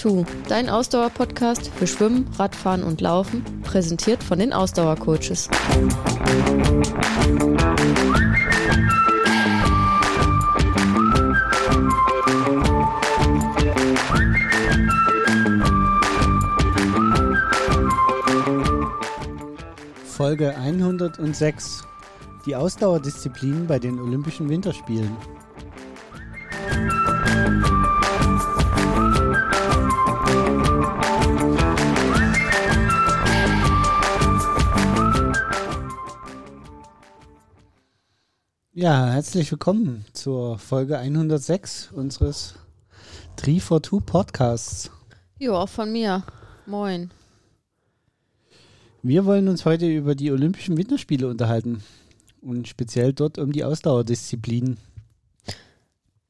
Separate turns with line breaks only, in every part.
Two, dein Ausdauer-Podcast für Schwimmen, Radfahren und Laufen, präsentiert von den Ausdauercoaches.
Folge 106. Die Ausdauerdisziplin bei den Olympischen Winterspielen. Ja, herzlich willkommen zur Folge 106 unseres 3 for 2 Podcasts.
Jo, auch von mir. Moin.
Wir wollen uns heute über die Olympischen Winterspiele unterhalten und speziell dort um die Ausdauerdisziplinen.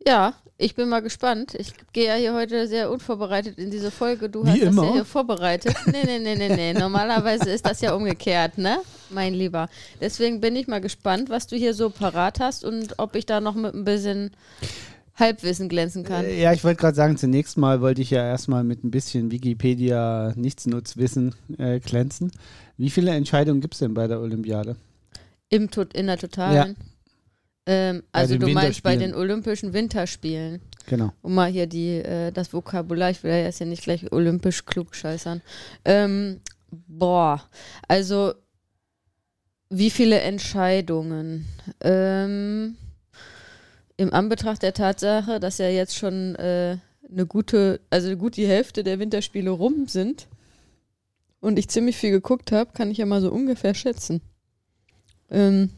Ja, ich bin mal gespannt. Ich gehe ja hier heute sehr unvorbereitet in diese Folge. Du
Wie
hast
immer.
das ja hier vorbereitet. Nee, nee, nee, nee, nee. Normalerweise ist das ja umgekehrt, ne? Mein Lieber. Deswegen bin ich mal gespannt, was du hier so parat hast und ob ich da noch mit ein bisschen Halbwissen glänzen kann.
Äh, Ja, ich wollte gerade sagen, zunächst mal wollte ich ja erstmal mit ein bisschen Wikipedia Nichtsnutzwissen äh, glänzen. Wie viele Entscheidungen gibt es denn bei der Olympiade?
Im Tot in der Totalen. Ähm, also du meinst bei den Olympischen Winterspielen.
Genau.
Um mal hier die, äh, das Vokabular, ich will ja jetzt ja nicht gleich olympisch klug scheißern. Ähm, boah, also wie viele Entscheidungen? Ähm, Im Anbetracht der Tatsache, dass ja jetzt schon äh, eine gute, also gut die Hälfte der Winterspiele rum sind und ich ziemlich viel geguckt habe, kann ich ja mal so ungefähr schätzen. Ähm,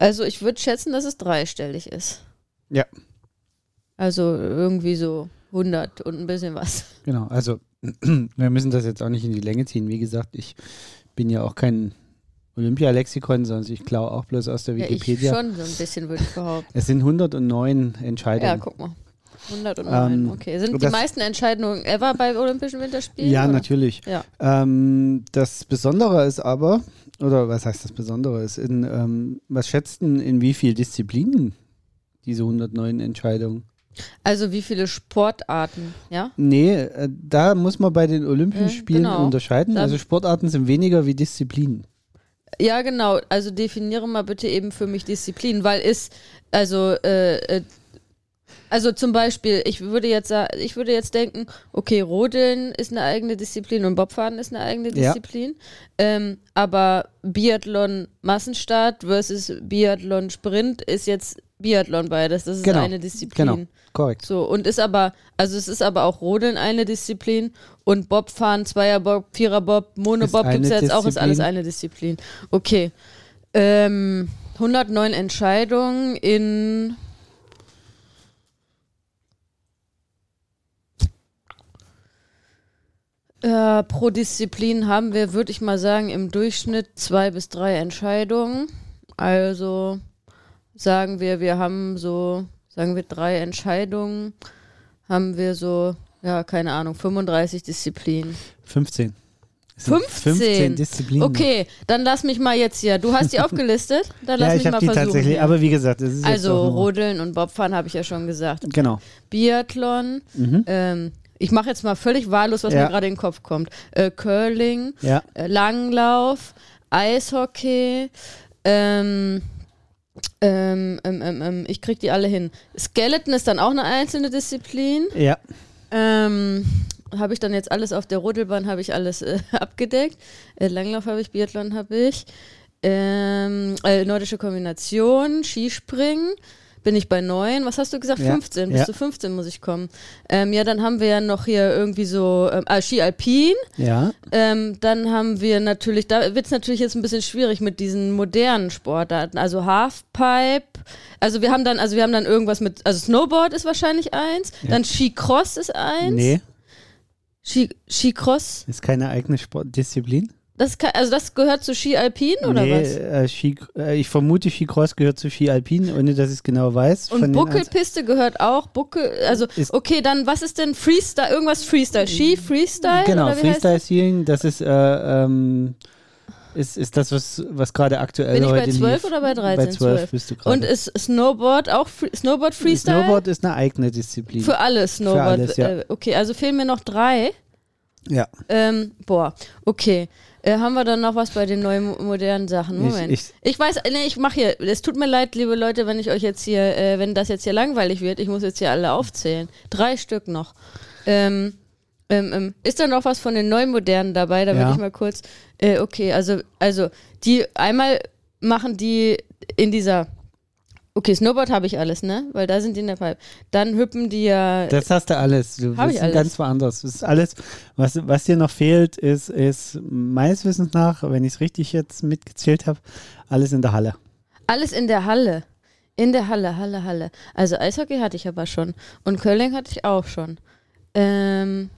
also ich würde schätzen, dass es dreistellig ist.
Ja.
Also irgendwie so 100 und ein bisschen was.
Genau, also wir müssen das jetzt auch nicht in die Länge ziehen. Wie gesagt, ich bin ja auch kein Olympialexikon, sondern ich klaue auch bloß aus der
Ja, ich
Wikipedia.
schon so ein bisschen, würde ich behaupten.
es sind 109
Ja,
Entscheidungen.
guck mal. 109,
Ähm,
okay. Sind die meisten Entscheidungen ever bei Olympischen Winterspielen?
Ja,
oder?
natürlich.
Ja.
Ähm, das Besondere ist aber, oder was heißt das Besondere ist, in, ähm, was schätzt denn in wie viel Disziplinen diese 109 Entscheidungen?
Also wie viele Sportarten, ja?
Nee, äh, da muss man bei den Olympischen
Äh,
Spielen
genau.
unterscheiden. Also Sportarten sind weniger wie Disziplinen.
Ja, genau. Also definiere mal bitte eben für mich Disziplin, weil ist, also, äh, äh, also zum Beispiel, ich würde jetzt ich würde jetzt denken, okay, Rodeln ist eine eigene Disziplin und Bobfahren ist eine eigene
Ja.
Disziplin. Ähm, aber Biathlon Massenstart versus Biathlon Sprint ist jetzt Biathlon beides. Das ist
Genau,
eine Disziplin.
Genau, korrekt.
So, und ist aber, also es ist aber auch Rodeln eine Disziplin und Bobfahren, Zweierbob, Viererbob, Monobob gibt es ja jetzt auch, ist alles eine Disziplin. Okay. Ähm, 109 Entscheidungen in äh, pro Disziplin haben wir, würde ich mal sagen, im Durchschnitt zwei bis drei Entscheidungen. Also sagen wir, wir haben so, sagen wir drei Entscheidungen, haben wir so, ja, keine Ahnung, 35 Disziplinen.
15. Es sind
15?
15 Disziplinen.
Okay, dann lass mich mal jetzt hier. Du hast die aufgelistet? Dann lass
Ja,
mich
ich
mal
die
versuchen.
tatsächlich,
hier.
aber wie gesagt, es ist
also Rodeln und Bobfahren habe ich ja schon gesagt.
Genau.
Biathlon,
Mhm.
ähm, ich mache jetzt mal völlig wahllos, was
Ja.
mir gerade in den Kopf kommt. Äh, Curling,
Ja,
äh, Langlauf, Eishockey, ähm, ähm, ähm, ähm, ähm, ich krieg die alle hin. Skeleton ist dann auch eine einzelne Disziplin.
ja.
Ähm, habe ich dann jetzt alles auf der Rodelbahn, habe ich alles äh, abgedeckt. Äh, Langlauf habe ich, Biathlon habe ich. Ähm, äh, nordische Kombination, Skispringen. Bin ich bei 9. Was hast du gesagt?
Ja,
15. Bis
ja.
zu 15 muss ich kommen. Ähm, ja, dann haben wir ja noch hier irgendwie so ähm, ah, Ski Alpin.
Ja,
Ähm, dann haben wir natürlich, da wird es natürlich jetzt ein bisschen schwierig mit diesen modernen Sportarten. Also Halfpipe. Also wir haben dann, also wir haben dann irgendwas mit, also Snowboard ist wahrscheinlich eins,
Ja.
dann Skicross ist eins.
nee,
Ski, Skicross,
ist keine eigene Sportdisziplin.
Das kann, also das gehört zu Ski Alpin oder
nee,
was?
Äh, Ski, äh, ich vermute, Skicross gehört zu Ski Alpin, ohne dass ich es genau weiß.
Und Buckelpiste gehört auch. Buckel, also okay, dann was ist denn Freestyle? Irgendwas Freestyle? Ski Freestyle?
Genau, Freestyle Skiing, das ist äh, ähm, Ist, ist das, was, was gerade aktuell
Bin ich bei
heute
12
lief.
oder bei 13?
Bei 12 bist du gerade.
Und ist Snowboard auch Free Snowboard Freestyle?
Snowboard ist eine eigene Disziplin.
Für alle Snowboard.
alles, ja.
äh, okay, also fehlen mir noch drei.
ja.
Ähm, boah, okay. Äh, haben wir dann noch was bei den neuen mo- modernen Sachen? Moment.
Ich-
Ich,
ich-
weiß, nee, ich mache hier, es tut mir leid, liebe Leute, wenn ich euch jetzt hier, äh, wenn das jetzt hier langweilig wird, ich muss jetzt hier alle aufzählen. Drei Stück noch. Ähm, ähm, ähm, ist da noch was von den neuen modernen dabei? Da
Ja.
würde ich mal kurz, äh, okay, also, also, die einmal machen die in dieser, okay, Snowboard habe ich alles, ne? Weil da sind die in der Pipe. Dann hüppen die ja,
Das hast du alles. Du bist
ich alles.
ganz woanders. Das ist alles, was, was dir noch fehlt, ist, ist meines Wissens nach, wenn ich es richtig jetzt mitgezählt habe, alles in der Halle.
Alles in der Halle. In der Halle, Halle, Halle. Also Eishockey hatte ich aber schon. Und Curling hatte ich auch schon. Ähm.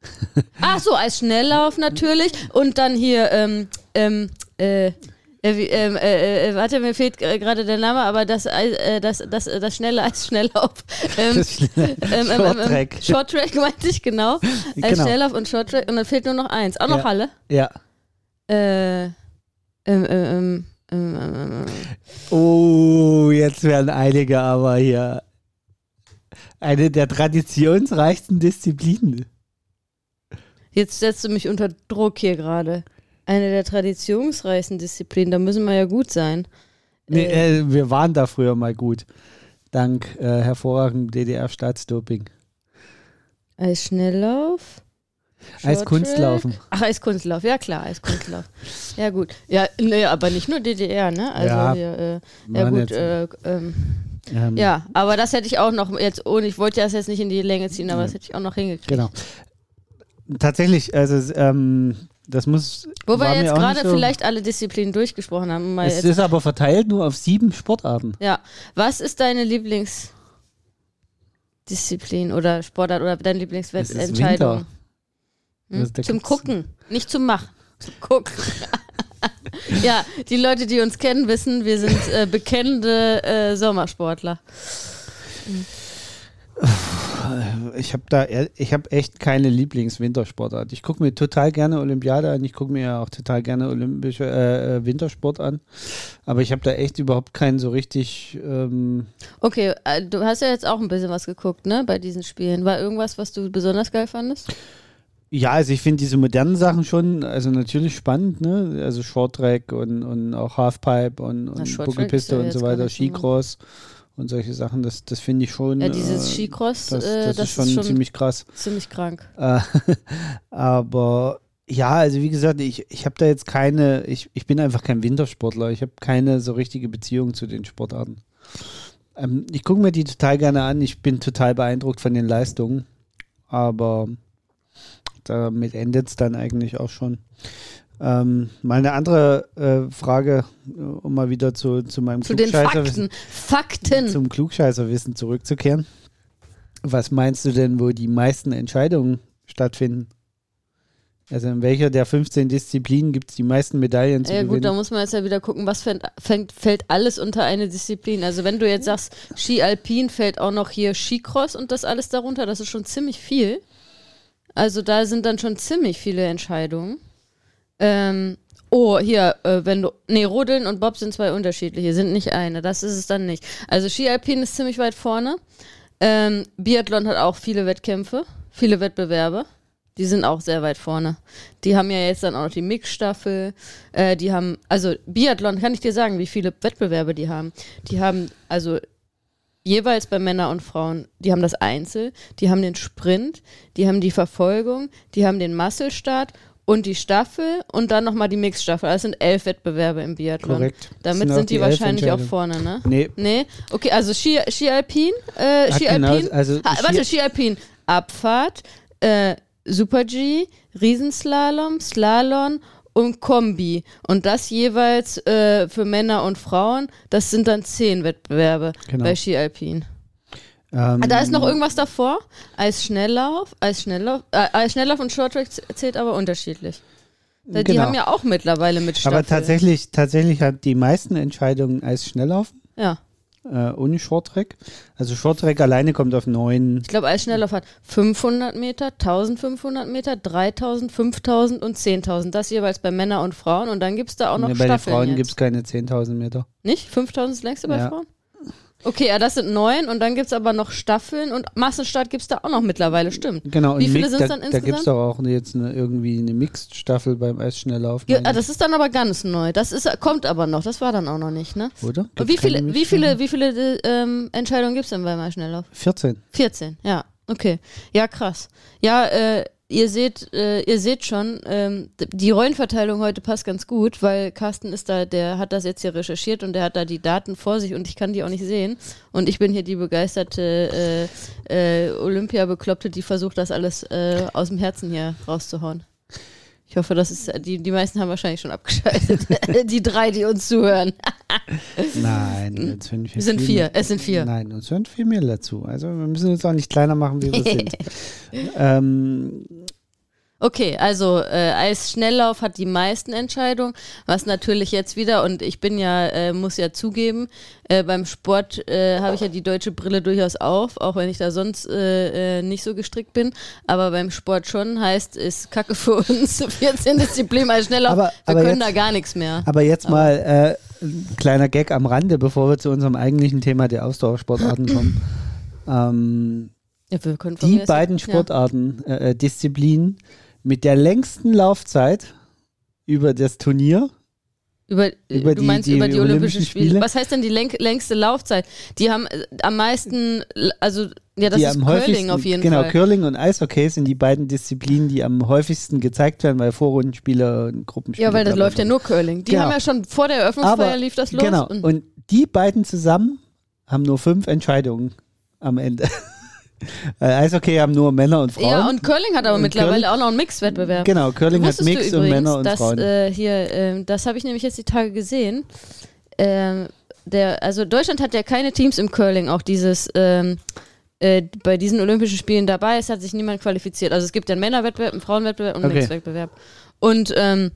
Ach so, als Schnelllauf natürlich. Und dann hier, ähm, ähm, äh, äh, ähm, äh, äh, warte, mir fehlt äh, gerade der Name, aber das, Eis- äh, das, das, äh, das schnelle Eisschnelllauf. Ähm,
Das schnelle
ähm, ähm, ähm,
Shorttrack.
Shorttrack meinte ich, genau. Als
Genau.
Schnelllauf und Shorttrack. Und dann fehlt nur noch eins. Auch noch
Ja.
Halle.
Ja.
Äh, ähm, ähm, ähm, ähm, ähm, ähm.
Oh, jetzt werden einige aber hier. Eine der traditionsreichsten Disziplinen.
Jetzt setzt du mich unter Druck hier gerade. Eine der traditionsreichsten Disziplinen, da müssen wir ja gut sein.
Nee, äh, wir waren da früher mal gut. Dank äh, hervorragendem DDR-Staatsdoping.
Eisschnelllauf.
Als
Shorttrack.
Kunstlaufen.
Ach, Eiskunstlauf, ja klar, Eiskunstlauf. ja, gut. Ja, nee, aber nicht nur DDR, ne? Also
Ja,
hier, äh, ja gut, äh, ähm,
Ähm,
ja, aber das hätte ich auch noch jetzt ohne, ich wollte das jetzt nicht in die Länge ziehen, aber das hätte ich auch noch hingekriegt.
Genau. Tatsächlich, also ähm, das muss.
Wo wir jetzt gerade
so,
vielleicht alle Disziplinen durchgesprochen haben. Mal
Es ist aber verteilt nur auf sieben Sportarten.
ja, was ist deine Lieblingsdisziplin oder Sportart oder deine Lieblingswettentscheidung?
Winter.
Hm? Zum Gucken, nicht zum Machen. Zum Gucken. ja, die Leute, die uns kennen, wissen, wir sind äh, bekennende äh, Sommersportler.
Ich habe da, ehr- ich habe echt keine Lieblingswintersportart. Ich gucke mir total gerne Olympiade an. Ich gucke mir ja auch total gerne olympische äh, äh, Wintersport an. Aber ich habe da echt überhaupt keinen so richtig. Ähm,
Okay, äh, du hast ja jetzt auch ein bisschen was geguckt, ne, bei diesen Spielen. War irgendwas, was du besonders geil fandest?
ja, also ich finde diese modernen Sachen schon, also natürlich spannend, ne? Also Shorttrack und, und auch Halfpipe und, und Buckelpiste und so weiter, Skicross und solche Sachen. Das, das finde ich schon.
Ja, dieses
äh,
Skicross,
das,
äh,
das,
das
ist schon, ziemlich krass.
ziemlich krank.
Äh, aber ja, also wie gesagt, ich, ich habe da jetzt keine, ich, ich bin einfach kein Wintersportler. Ich habe keine so richtige Beziehung zu den Sportarten. Ähm, ich gucke mir die total gerne an. Ich bin total beeindruckt von den Leistungen. Aber damit endet es dann eigentlich auch schon. Ähm, mal eine andere äh, Frage, äh, um mal wieder zu, zu meinem
Zu den
Klugscheißerwissen-
Fakten. Fakten.
zum Klugscheißerwissen zurückzukehren. Was meinst du denn, wo die meisten Entscheidungen stattfinden? Also in welcher der 15 Disziplinen gibt es die meisten Medaillen zu
Ja gut, da
gewinnen?
muss man jetzt ja wieder gucken, was fällt, fängt, fällt alles unter eine Disziplin. Also wenn du jetzt sagst, Ski Alpin fällt auch noch hier Skicross und das alles darunter, das ist schon ziemlich viel. Also da sind dann schon ziemlich viele Entscheidungen. Ähm, oh, hier, äh, wenn du, nee, Rodeln und Bob sind zwei unterschiedliche, sind nicht eine, das ist es dann nicht. Also Ski Alpin ist ziemlich weit vorne. Ähm, Biathlon hat auch viele Wettkämpfe, viele Wettbewerbe. Die sind auch sehr weit vorne. Die haben ja jetzt dann auch noch die Mixstaffel. Äh, die haben, also Biathlon, kann ich dir sagen, wie viele Wettbewerbe die haben. Die haben also jeweils bei Männern und Frauen, die haben das Einzel, die haben den Sprint, die haben die Verfolgung, die haben den Muscle-Start und die Staffel und dann nochmal die Mixstaffel. Das sind elf Wettbewerbe im Biathlon.
Korrekt.
Damit
auch
sind die,
elf
wahrscheinlich auch vorne, ne?
Nee,
Nee, okay, also Ski, Ski Alpin, äh, Ski
genau,
Alpin,
also
ha, warte, Ski Alpin, Abfahrt, äh, Super G, Riesenslalom, Slalom und Kombi. Und das jeweils äh, für Männer und Frauen. Das sind dann zehn Wettbewerbe
Genau.
bei Ski Alpin.
Ähm,
Ah, da ist noch irgendwas davor. Eisschnelllauf, Eisschnelllauf, äh, Eisschnelllauf und Shorttrack zählt aber unterschiedlich. Die
Genau.
haben ja auch mittlerweile mit Staffel.
aber tatsächlich, tatsächlich hat die meisten Entscheidungen als Schnelllaufen.
Ja.
äh, ohne Shorttrack. Also Shorttrack alleine kommt auf neun.
Ich glaube, Eisschnelllauf hat 500 Meter, 1500 Meter, 3000, 5000 und 10.000. Das jeweils bei Männern und Frauen. Und dann gibt es da auch noch
Nee, bei den
Staffeln
Frauen
jetzt.
gibt es keine 10.000 Meter.
Nicht? 5000 ist das längste bei
Ja.
Frauen? Okay, ja, das sind neun und dann gibt es aber noch Staffeln und Massenstart gibt es da auch noch mittlerweile, stimmt.
Genau.
Wie
und
viele sind's
da,
dann
Da gibt es
insgesamt?
doch auch jetzt eine, irgendwie eine Mixed-Staffel beim Eisschnelllauf.
Ja, ah, das ist dann aber ganz neu. Das ist, kommt aber noch. Das war dann auch noch nicht, ne?
Oder?
Und
Gibt's
wie viele, wie viele, wie viele ähm, Entscheidungen gibt es denn beim Eisschnelllauf?
14.
14, ja, okay. Ja, krass. Ja, äh, ihr seht, äh, ihr seht schon, ähm, die Rollenverteilung heute passt ganz gut, weil Carsten ist da, der hat das jetzt hier recherchiert und der hat da die Daten vor sich und ich kann die auch nicht sehen. Und ich bin hier die begeisterte äh, äh, Olympia-Bekloppte, die versucht, das alles äh, aus dem Herzen hier rauszuhauen. Ich hoffe, das ist, die, die meisten haben wahrscheinlich schon abgeschaltet. die drei, die uns zuhören.
Nein, uns hören
Es sind vier,
mehr-
es sind vier.
Nein, uns hören viel mehr dazu. Also wir müssen uns auch nicht kleiner machen, wie wir sind. ähm,
Okay, also äh, Eisschnelllauf hat die meisten Entscheidungen, was natürlich jetzt wieder, und ich bin ja, äh, muss ja zugeben, äh, beim Sport äh, habe ich ja die deutsche Brille durchaus auf, auch wenn ich da sonst äh, äh, nicht so gestrickt bin, aber beim Sport schon heißt, ist Kacke für uns, 14 Disziplinen Eisschnelllauf,
Aber-
wir
aber
können
jetzt-
da gar nichts mehr.
aber jetzt mal äh, ein kleiner Gag am Rande, bevor wir zu unserem eigentlichen Thema der Ausdauersportarten kommen. Ähm,
Ja,
die beiden
ja.
Sportarten, äh, Disziplinen mit der längsten Laufzeit über das Turnier.
Über,
Über
du
die-
meinst
die
über die Olympischen
Olympischen
Spiele.
Spiele?
Was heißt denn die lenk längste Laufzeit? Die haben äh, am meisten, also ja, das
die
ist
am
Curling auf jeden
genau,
Fall.
Curling und Eishockey sind die beiden Disziplinen, die am häufigsten gezeigt werden, weil Vorrundenspiele und Gruppenspiele.
Ja, weil das läuft ja nur Curling. Die
Genau.
haben ja schon vor der Eröffnungsfeier lief das los.
Genau.
Und,
Und die beiden zusammen haben nur fünf Entscheidungen am Ende. Äh, Eishockey haben nur Männer und Frauen.
ja, und Curling hat aber
Und
mittlerweile
Curling-
auch noch einen Mixwettbewerb.
Genau, Curling hat Mix
du
und
übrigens,
Männer und
dass,
Frauen.
Äh, hier, ähm, das habe ich nämlich jetzt die Tage gesehen. Ähm, der, also Deutschland hat ja keine Teams im Curling, auch dieses ähm, äh, bei diesen Olympischen Spielen dabei. Es hat sich niemand qualifiziert. Also es gibt ja einen Männerwettbewerb, einen Frauenwettbewerb und einen
Okay.
Mixwettbewerb. Und ähm,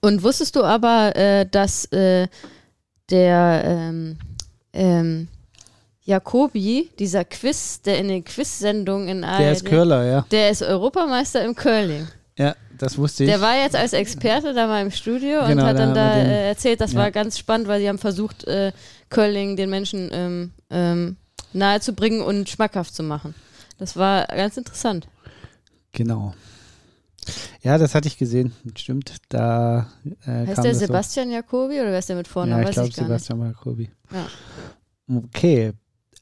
und wusstest du aber, äh, dass äh, der ähm, Jacobi, dieser Quiz, der in den Quiz-Sendungen in
der ist
ARD,
Curler, ja.
der ist Europameister im Curling.
Ja, das wusste ich.
Der war jetzt als Experte da mal im Studio und
Genau,
hat
da
dann da
den-
äh, erzählt, das
ja.
war ganz spannend, weil sie haben versucht, äh, Curling den Menschen ähm, ähm, nahezubringen und schmackhaft zu machen. Das war ganz interessant.
genau. Ja, das hatte ich gesehen. Stimmt. Da äh,
Heißt der Sebastian Jacobi oder wer ist der mit
So.
Vornamen?
Ja, ich glaube Sebastian Jacobi.
Ja.
Okay.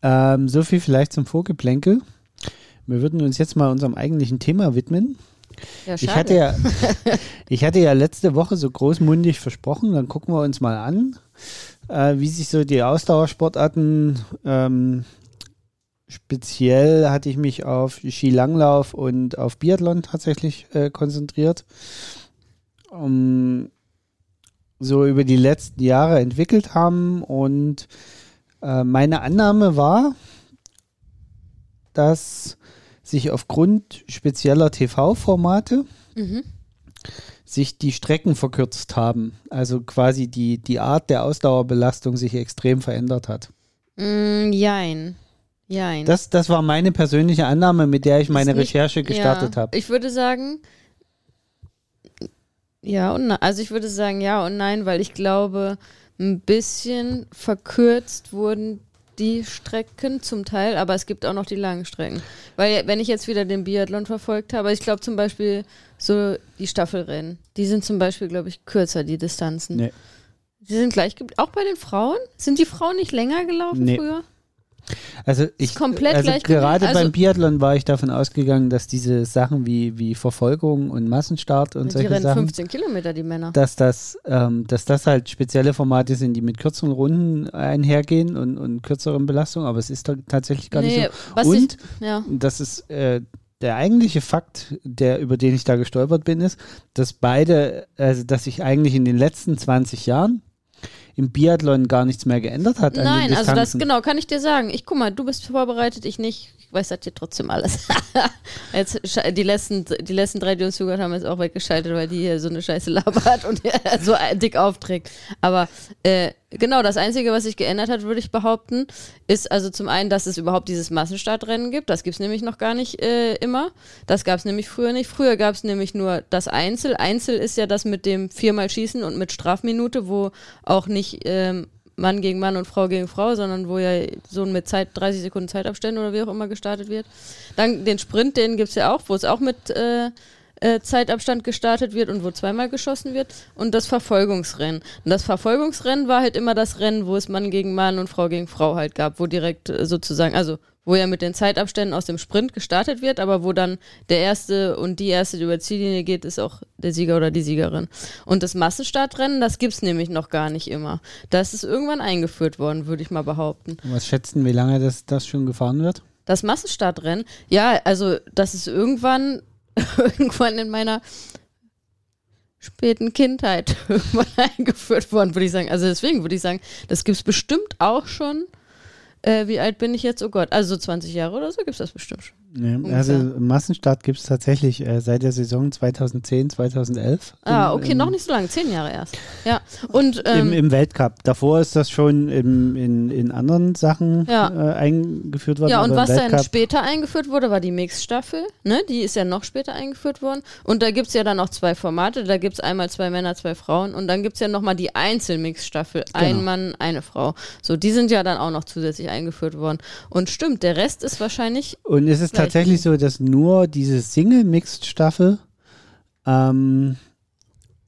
Ähm, so viel vielleicht zum Vorgeplänkel. Wir würden uns jetzt mal unserem eigentlichen Thema widmen.
Ja,
Ich hatte, ja, ich hatte ja letzte Woche so großmundig versprochen, dann gucken wir uns mal an, äh, wie sich so die Ausdauersportarten, ähm, speziell hatte ich mich auf Skilanglauf und auf Biathlon tatsächlich äh, konzentriert, um, so über die letzten Jahre entwickelt haben und äh, meine Annahme war, dass sich aufgrund spezieller TV-Formate
Mhm.
sich die Strecken verkürzt haben. Also quasi die, die Art der Ausdauerbelastung sich extrem verändert hat.
Mm, jein. Jein.
Das, das war meine persönliche Annahme, mit der ich meine
nicht-
Recherche gestartet
ja,
habe.
Ich würde sagen, ja und nein. Also ich würde sagen ja und nein, weil ich glaube, ein bisschen verkürzt wurden die Strecken zum Teil, aber es gibt auch noch die langen Strecken. Weil wenn ich jetzt wieder den Biathlon verfolgt habe, ich glaube zum Beispiel so die Staffelrennen, die sind zum Beispiel, glaube ich, kürzer, die Distanzen.
Nee.
Die sind gleich, auch bei den Frauen? Sind die Frauen nicht länger gelaufen
Nee.
früher?
Also ich
komplett
also
gleich
gerade?
Also-
beim Biathlon war ich davon ausgegangen, dass diese Sachen wie, wie Verfolgung und Massenstart und solche Sachen,
15 Kilometer, die Männer.
dass das, ähm, dass das halt spezielle Formate sind, die mit kürzeren Runden einhergehen und, und kürzeren Belastungen, aber es ist ta- tatsächlich gar nicht so.
was
Und
ich, ja.
das ist äh, der eigentliche Fakt, der, über den ich da gestolpert bin, ist, dass beide, also dass sich eigentlich in den letzten 20 Jahren im Biathlon gar nichts mehr geändert hat.
Nein, also das genau kann ich dir sagen. Ich guck mal, du bist vorbereitet, ich nicht. Weiß das hier trotzdem alles. jetzt, die, letzten, die letzten drei, die uns zugehört haben, jetzt auch weggeschaltet, weil die hier so eine scheiße labert und so dick aufträgt. Aber äh, genau, das Einzige, was sich geändert hat, würde ich behaupten, ist also zum einen, dass es überhaupt dieses Massenstartrennen gibt. Das gibt es nämlich noch gar nicht äh, immer. Das gab es nämlich früher nicht. Früher gab es nämlich nur das Einzel. Einzel ist ja das mit dem viermal Schießen und mit Strafminute, wo auch nicht ähm, Mann gegen Mann und Frau gegen Frau, sondern wo ja so mit Zeit, 30 Sekunden Zeitabständen oder wie auch immer gestartet wird. Dann den Sprint, den gibt es ja auch, wo es auch mit äh, äh, Zeitabstand gestartet wird und wo zweimal geschossen wird. Und das Verfolgungsrennen. Und das Verfolgungsrennen war halt immer das Rennen, wo es Mann gegen Mann und Frau gegen Frau halt gab, wo direkt äh, sozusagen, also wo ja mit den Zeitabständen aus dem Sprint gestartet wird, aber wo dann der Erste und die Erste, die über die Ziellinie geht, ist auch der Sieger oder die Siegerin. Und das Massenstartrennen, das gibt es nämlich noch gar nicht immer. Das ist irgendwann eingeführt worden, würde ich mal behaupten.
Was schätzen, wie lange das, das schon gefahren wird?
Das Massenstartrennen? Ja, also das ist irgendwann, irgendwann in meiner späten Kindheit irgendwann eingeführt worden, würde ich sagen. Also deswegen würde ich sagen, das gibt es bestimmt auch schon äh, wie alt bin ich jetzt? Oh Gott, also so 20 Jahre oder so gibt es das bestimmt schon.
Ja, also Massenstart gibt es tatsächlich äh, seit der Saison 2010, 2011.
Ah, okay, im, noch nicht so lange, zehn Jahre erst. Ja, und
ähm, Im, Im, Weltcup. Davor ist das schon im, in, in anderen Sachen ja. äh, eingeführt worden.
Ja, und was dann später eingeführt wurde, war die Mix-Staffel. Ne? Die ist ja noch später eingeführt worden. Und da gibt es ja dann auch zwei Formate. Da gibt es einmal zwei Männer, zwei Frauen. Und dann gibt es ja nochmal die Einzelmix-Staffel. Genau. Ein Mann, eine Frau. So, die sind ja dann auch noch zusätzlich eingeführt worden. Und stimmt, der Rest ist wahrscheinlich.
Und ist es tatsächlich so, dass nur diese Single-Mixed-Staffel ähm,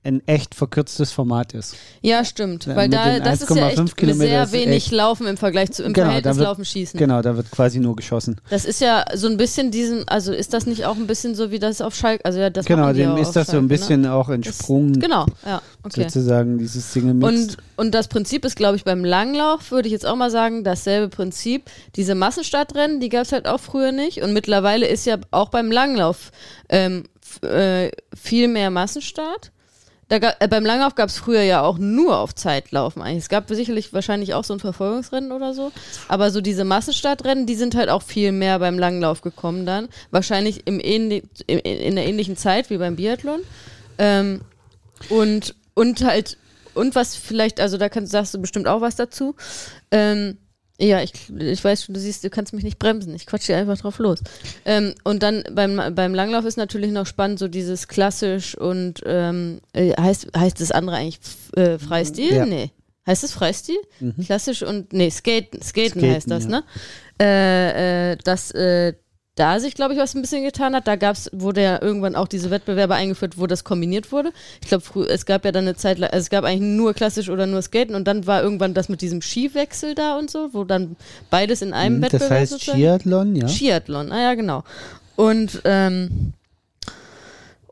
ein echt verkürztes Format ist.
Ja, stimmt. Weil da, das ist ja echt sehr wenig echt, Laufen im Vergleich zu im genau, Verhältnis
wird,
Laufen schießen.
Genau, da wird quasi nur geschossen.
Das ist ja so ein bisschen diesen, also ist das nicht auch ein bisschen so wie das auf Schalke, also ja, das
Genau, dem ist das Schalke, so ein bisschen ne? auch entsprungen.
Genau, ja, okay.
Sozusagen dieses Single Mix.
Und, und das Prinzip ist, glaube ich, beim Langlauf, würde ich jetzt auch mal sagen, dasselbe Prinzip. Diese Massenstartrennen, die gab es halt auch früher nicht und mittlerweile ist ja auch beim Langlauf ähm, äh, viel mehr Massenstart. Da gab, äh, beim Langlauf gab es früher ja auch nur auf Zeitlaufen eigentlich. Es gab sicherlich wahrscheinlich auch so ein Verfolgungsrennen oder so. Aber so diese Massenstartrennen, die sind halt auch viel mehr beim Langlauf gekommen dann. Wahrscheinlich im in, in der ähnlichen Zeit wie beim Biathlon. Ähm, und, und halt, und was vielleicht, also da kannst, sagst du bestimmt auch was dazu. Ähm, ja, ich, ich weiß schon, du siehst, du kannst mich nicht bremsen. Ich quatsche einfach drauf los. Ähm, und dann beim, beim Langlauf ist natürlich noch spannend, so dieses klassisch und ähm, äh, heißt, heißt das andere eigentlich äh, Freistil? Ja. Nee. Heißt es Freistil? Mhm. Klassisch und, nee, Skaten, Skaten, Skaten heißt das, ja. ne? Äh, äh, das, äh, da sich, glaube ich, was ein bisschen getan hat. Da gab's, wurde ja irgendwann auch diese Wettbewerbe eingeführt, wo das kombiniert wurde. Ich glaube, es gab ja dann eine Zeit, also es gab eigentlich nur klassisch oder nur Skaten und dann war irgendwann das mit diesem Skiwechsel da und so, wo dann beides in einem das Wettbewerb.
Das heißt sozusagen. Skiathlon, ja?
Skiathlon, ah ja, genau. Und, ähm,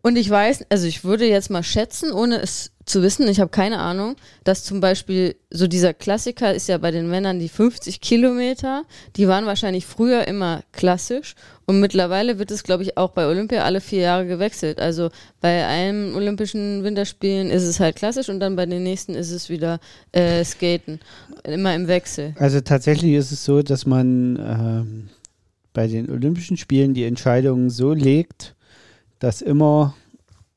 und ich weiß, also ich würde jetzt mal schätzen, ohne es zu wissen, ich habe keine Ahnung, dass zum Beispiel so dieser Klassiker ist ja bei den Männern die 50 Kilometer, die waren wahrscheinlich früher immer klassisch und mittlerweile wird es, glaube ich, auch bei Olympia alle vier Jahre gewechselt. Also bei einem Olympischen Winterspielen ist es halt klassisch und dann bei den nächsten ist es wieder äh, Skaten, immer im Wechsel.
Also tatsächlich ist es so, dass man äh, bei den Olympischen Spielen die Entscheidungen so legt, dass immer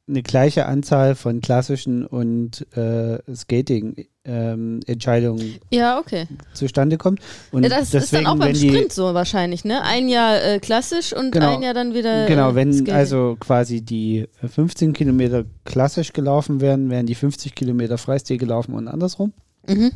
eine gleiche Anzahl von klassischen und äh, Skating-Entscheidungen ähm,
ja, okay.
zustande kommt. Und
ja, das deswegen, ist dann auch beim Sprint so wahrscheinlich, ne? Ein Jahr äh, klassisch und genau, ein Jahr dann wieder.
Genau, wenn Skating. also quasi die 15 Kilometer klassisch gelaufen werden, werden die 50 Kilometer Freistil gelaufen und andersrum. Mhm.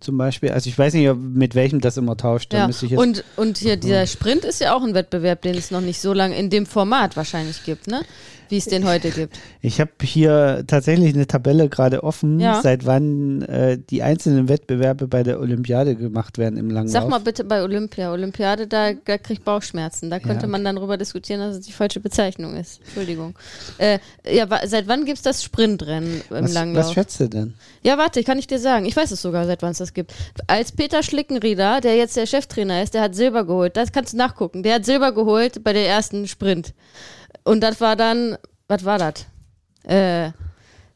Zum Beispiel, also ich weiß nicht, mit welchem das immer tauscht.
Ja. und, und hier dieser Sprint ist ja auch ein Wettbewerb, den es noch nicht so lange in dem Format wahrscheinlich gibt, ne? Wie es den heute gibt.
Ich habe hier tatsächlich eine Tabelle gerade offen, ja. seit wann äh, die einzelnen Wettbewerbe bei der Olympiade gemacht werden im Langlauf.
Sag mal bitte bei Olympia. Olympiade, da, da kriege ich Bauchschmerzen. Da könnte ja. man dann darüber diskutieren, dass es die falsche Bezeichnung ist. Entschuldigung. Äh, ja, seit wann gibt es das Sprintrennen im
was,
Langlauf?
Was schätzt du denn?
Ja, warte, kann ich dir sagen. Ich weiß es sogar, seit wann es das gibt. Als Peter Schlickenrieder, der jetzt der Cheftrainer ist, der hat Silber geholt. Das kannst du nachgucken. Der hat Silber geholt bei der ersten Sprint. Und das war dann, was war das? Äh,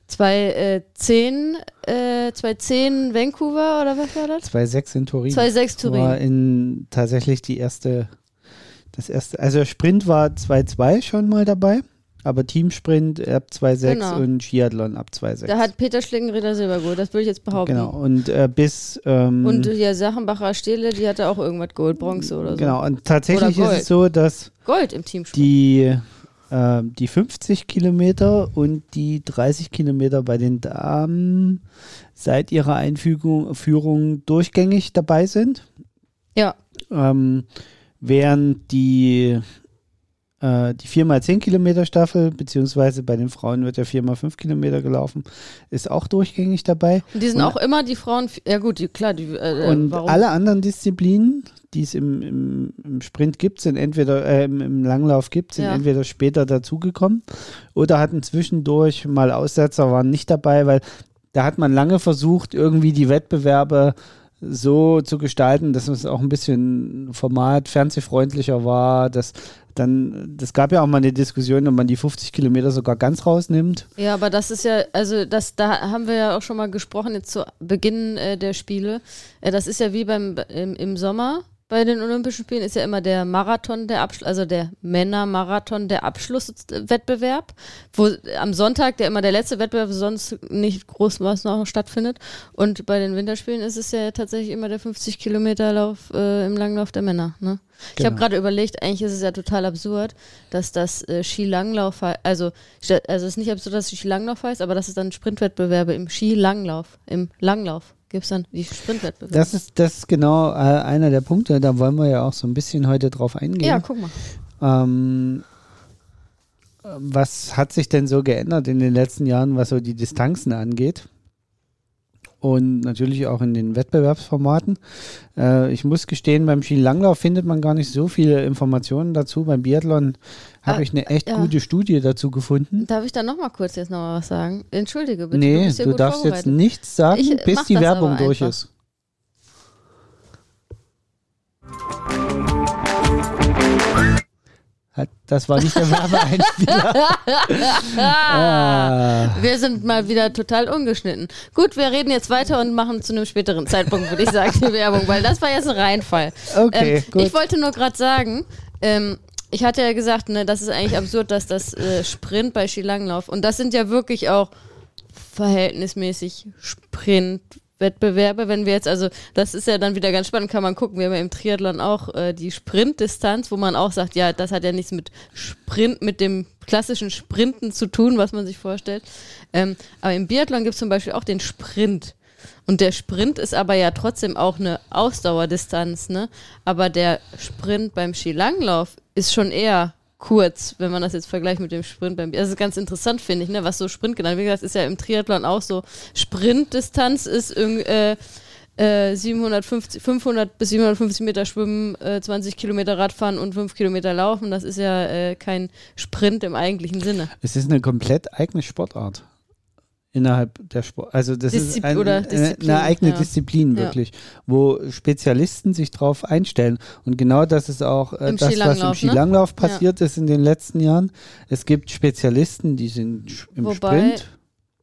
2010, äh, 2010 Vancouver oder was war das?
2,6 in Turin.
2,6 Turin.
War in tatsächlich die erste, das erste, also Sprint war 2,2 schon mal dabei, aber Teamsprint ab 2,6
Genau.
und Skiathlon ab 2,6.
Da hat Peter Schlingenrieder Silber geholt, das würde ich jetzt behaupten.
Genau, und äh, bis. Ähm,
Und hier Sachenbacher Stele, die hatte auch irgendwas Gold, Bronze oder so.
Genau, und tatsächlich ist es so, dass
Gold im Teamsprint.
die, äh, die 50 Kilometer und die 30 Kilometer bei den Damen seit ihrer Einführung Führung durchgängig dabei sind.
Ja,
Ähm, während die, äh, die 4x10 Kilometer Staffel, beziehungsweise bei den Frauen wird ja 4x5 Kilometer gelaufen, ist auch durchgängig dabei.
und die sind
Und-
auch immer die Frauen, ja gut, die, klar, die, äh,
Und
warum?
alle anderen Disziplinen, die es im, im, im Sprint gibt, sind entweder äh, im, im Langlauf gibt, sind
Ja.
entweder später dazugekommen oder hatten zwischendurch mal Aussetzer, waren nicht dabei, weil da hat man lange versucht, irgendwie die Wettbewerbe so zu gestalten, dass es auch ein bisschen Format fernsehfreundlicher war, dass dann, das gab ja auch mal eine Diskussion, ob man die 50 Kilometer sogar ganz rausnimmt.
Ja, aber das ist ja, also das, da haben wir ja auch schon mal gesprochen, jetzt zu Beginn äh, der Spiele. Äh, das ist ja wie beim im, im Sommer bei den Olympischen Spielen ist ja immer der Marathon der Abschluss, also der Männermarathon der Abschlusswettbewerb, wo am Sonntag der immer der letzte Wettbewerb sonst nicht groß was noch stattfindet. Und bei den Winterspielen ist es ja tatsächlich immer der 50 Kilometer Lauf äh, im Langlauf der Männer. Ne? Ich habe
Genau.
gerade überlegt, eigentlich ist es ja total absurd, dass das äh, Skilanglauf, hei- also, also es ist nicht absurd, dass es Skilanglauf heißt, aber dass es dann Sprintwettbewerbe im Skilanglauf, im Langlauf gibt es dann die Sprintwettbewerbe.
Das ist, das ist genau äh, einer der Punkte, da wollen wir ja auch so ein bisschen heute drauf eingehen.
ja, guck mal.
Ähm, was hat sich denn so geändert in den letzten Jahren, was so die Distanzen angeht? Und natürlich auch in den Wettbewerbsformaten. Äh, ich muss gestehen, beim Skilanglauf findet man gar nicht so viele Informationen dazu. Beim Biathlon habe
Ah,
ich eine echt
ja.
gute Studie dazu gefunden.
Darf ich da nochmal kurz jetzt nochmal was sagen? Entschuldige bitte.
nee, du
gut
darfst jetzt nichts sagen,
Ich, äh,
bis die Werbung durch
einfach.
ist. Hat, das war nicht der Werbeeinspieler. ah.
Wir sind mal wieder total ungeschnitten. Gut, wir reden jetzt weiter und machen zu einem späteren Zeitpunkt, würde ich sagen, die Werbung, weil das war jetzt ein Reinfall.
Okay,
ähm,
gut.
Ich wollte nur gerade sagen, ähm, ich hatte ja gesagt, ne, das ist eigentlich absurd, dass das äh, Sprint bei Skilanglauf und das sind ja wirklich auch verhältnismäßig Sprintwettbewerbe. Wenn wir jetzt, also das ist ja dann wieder ganz spannend, kann man gucken. Wir haben ja im Triathlon auch äh, die Sprintdistanz, wo man auch sagt, ja, das hat ja nichts mit Sprint, mit dem klassischen Sprinten zu tun, was man sich vorstellt. Ähm, aber im Biathlon gibt es zum Beispiel auch den Sprint. Und der Sprint ist aber ja trotzdem auch eine Ausdauerdistanz, ne? Aber der Sprint beim Skilanglauf ist schon eher kurz, wenn man das jetzt vergleicht mit dem Sprint beim Das ist ganz interessant, finde ich, ne? Was so Sprint genannt. Wie gesagt, ist ja im Triathlon auch so. Sprintdistanz ist irgendwie äh, äh, 750, 500 bis 750 Meter schwimmen, äh, 20 Kilometer Radfahren und 5 Kilometer laufen. Das ist ja äh, kein Sprint im eigentlichen Sinne.
Es ist eine komplett eigene Sportart. Innerhalb der Sport. Also das ist
Diszipl-
ein,
oder
eine, eine eigene
ja.
Disziplin
Ja.
wirklich, wo Spezialisten sich drauf einstellen. Und genau das ist auch äh, das, was im
Skilanglauf, ne?
Passiert ist in den letzten Jahren. Es gibt Spezialisten, die sind im
Wobei-
Sprint.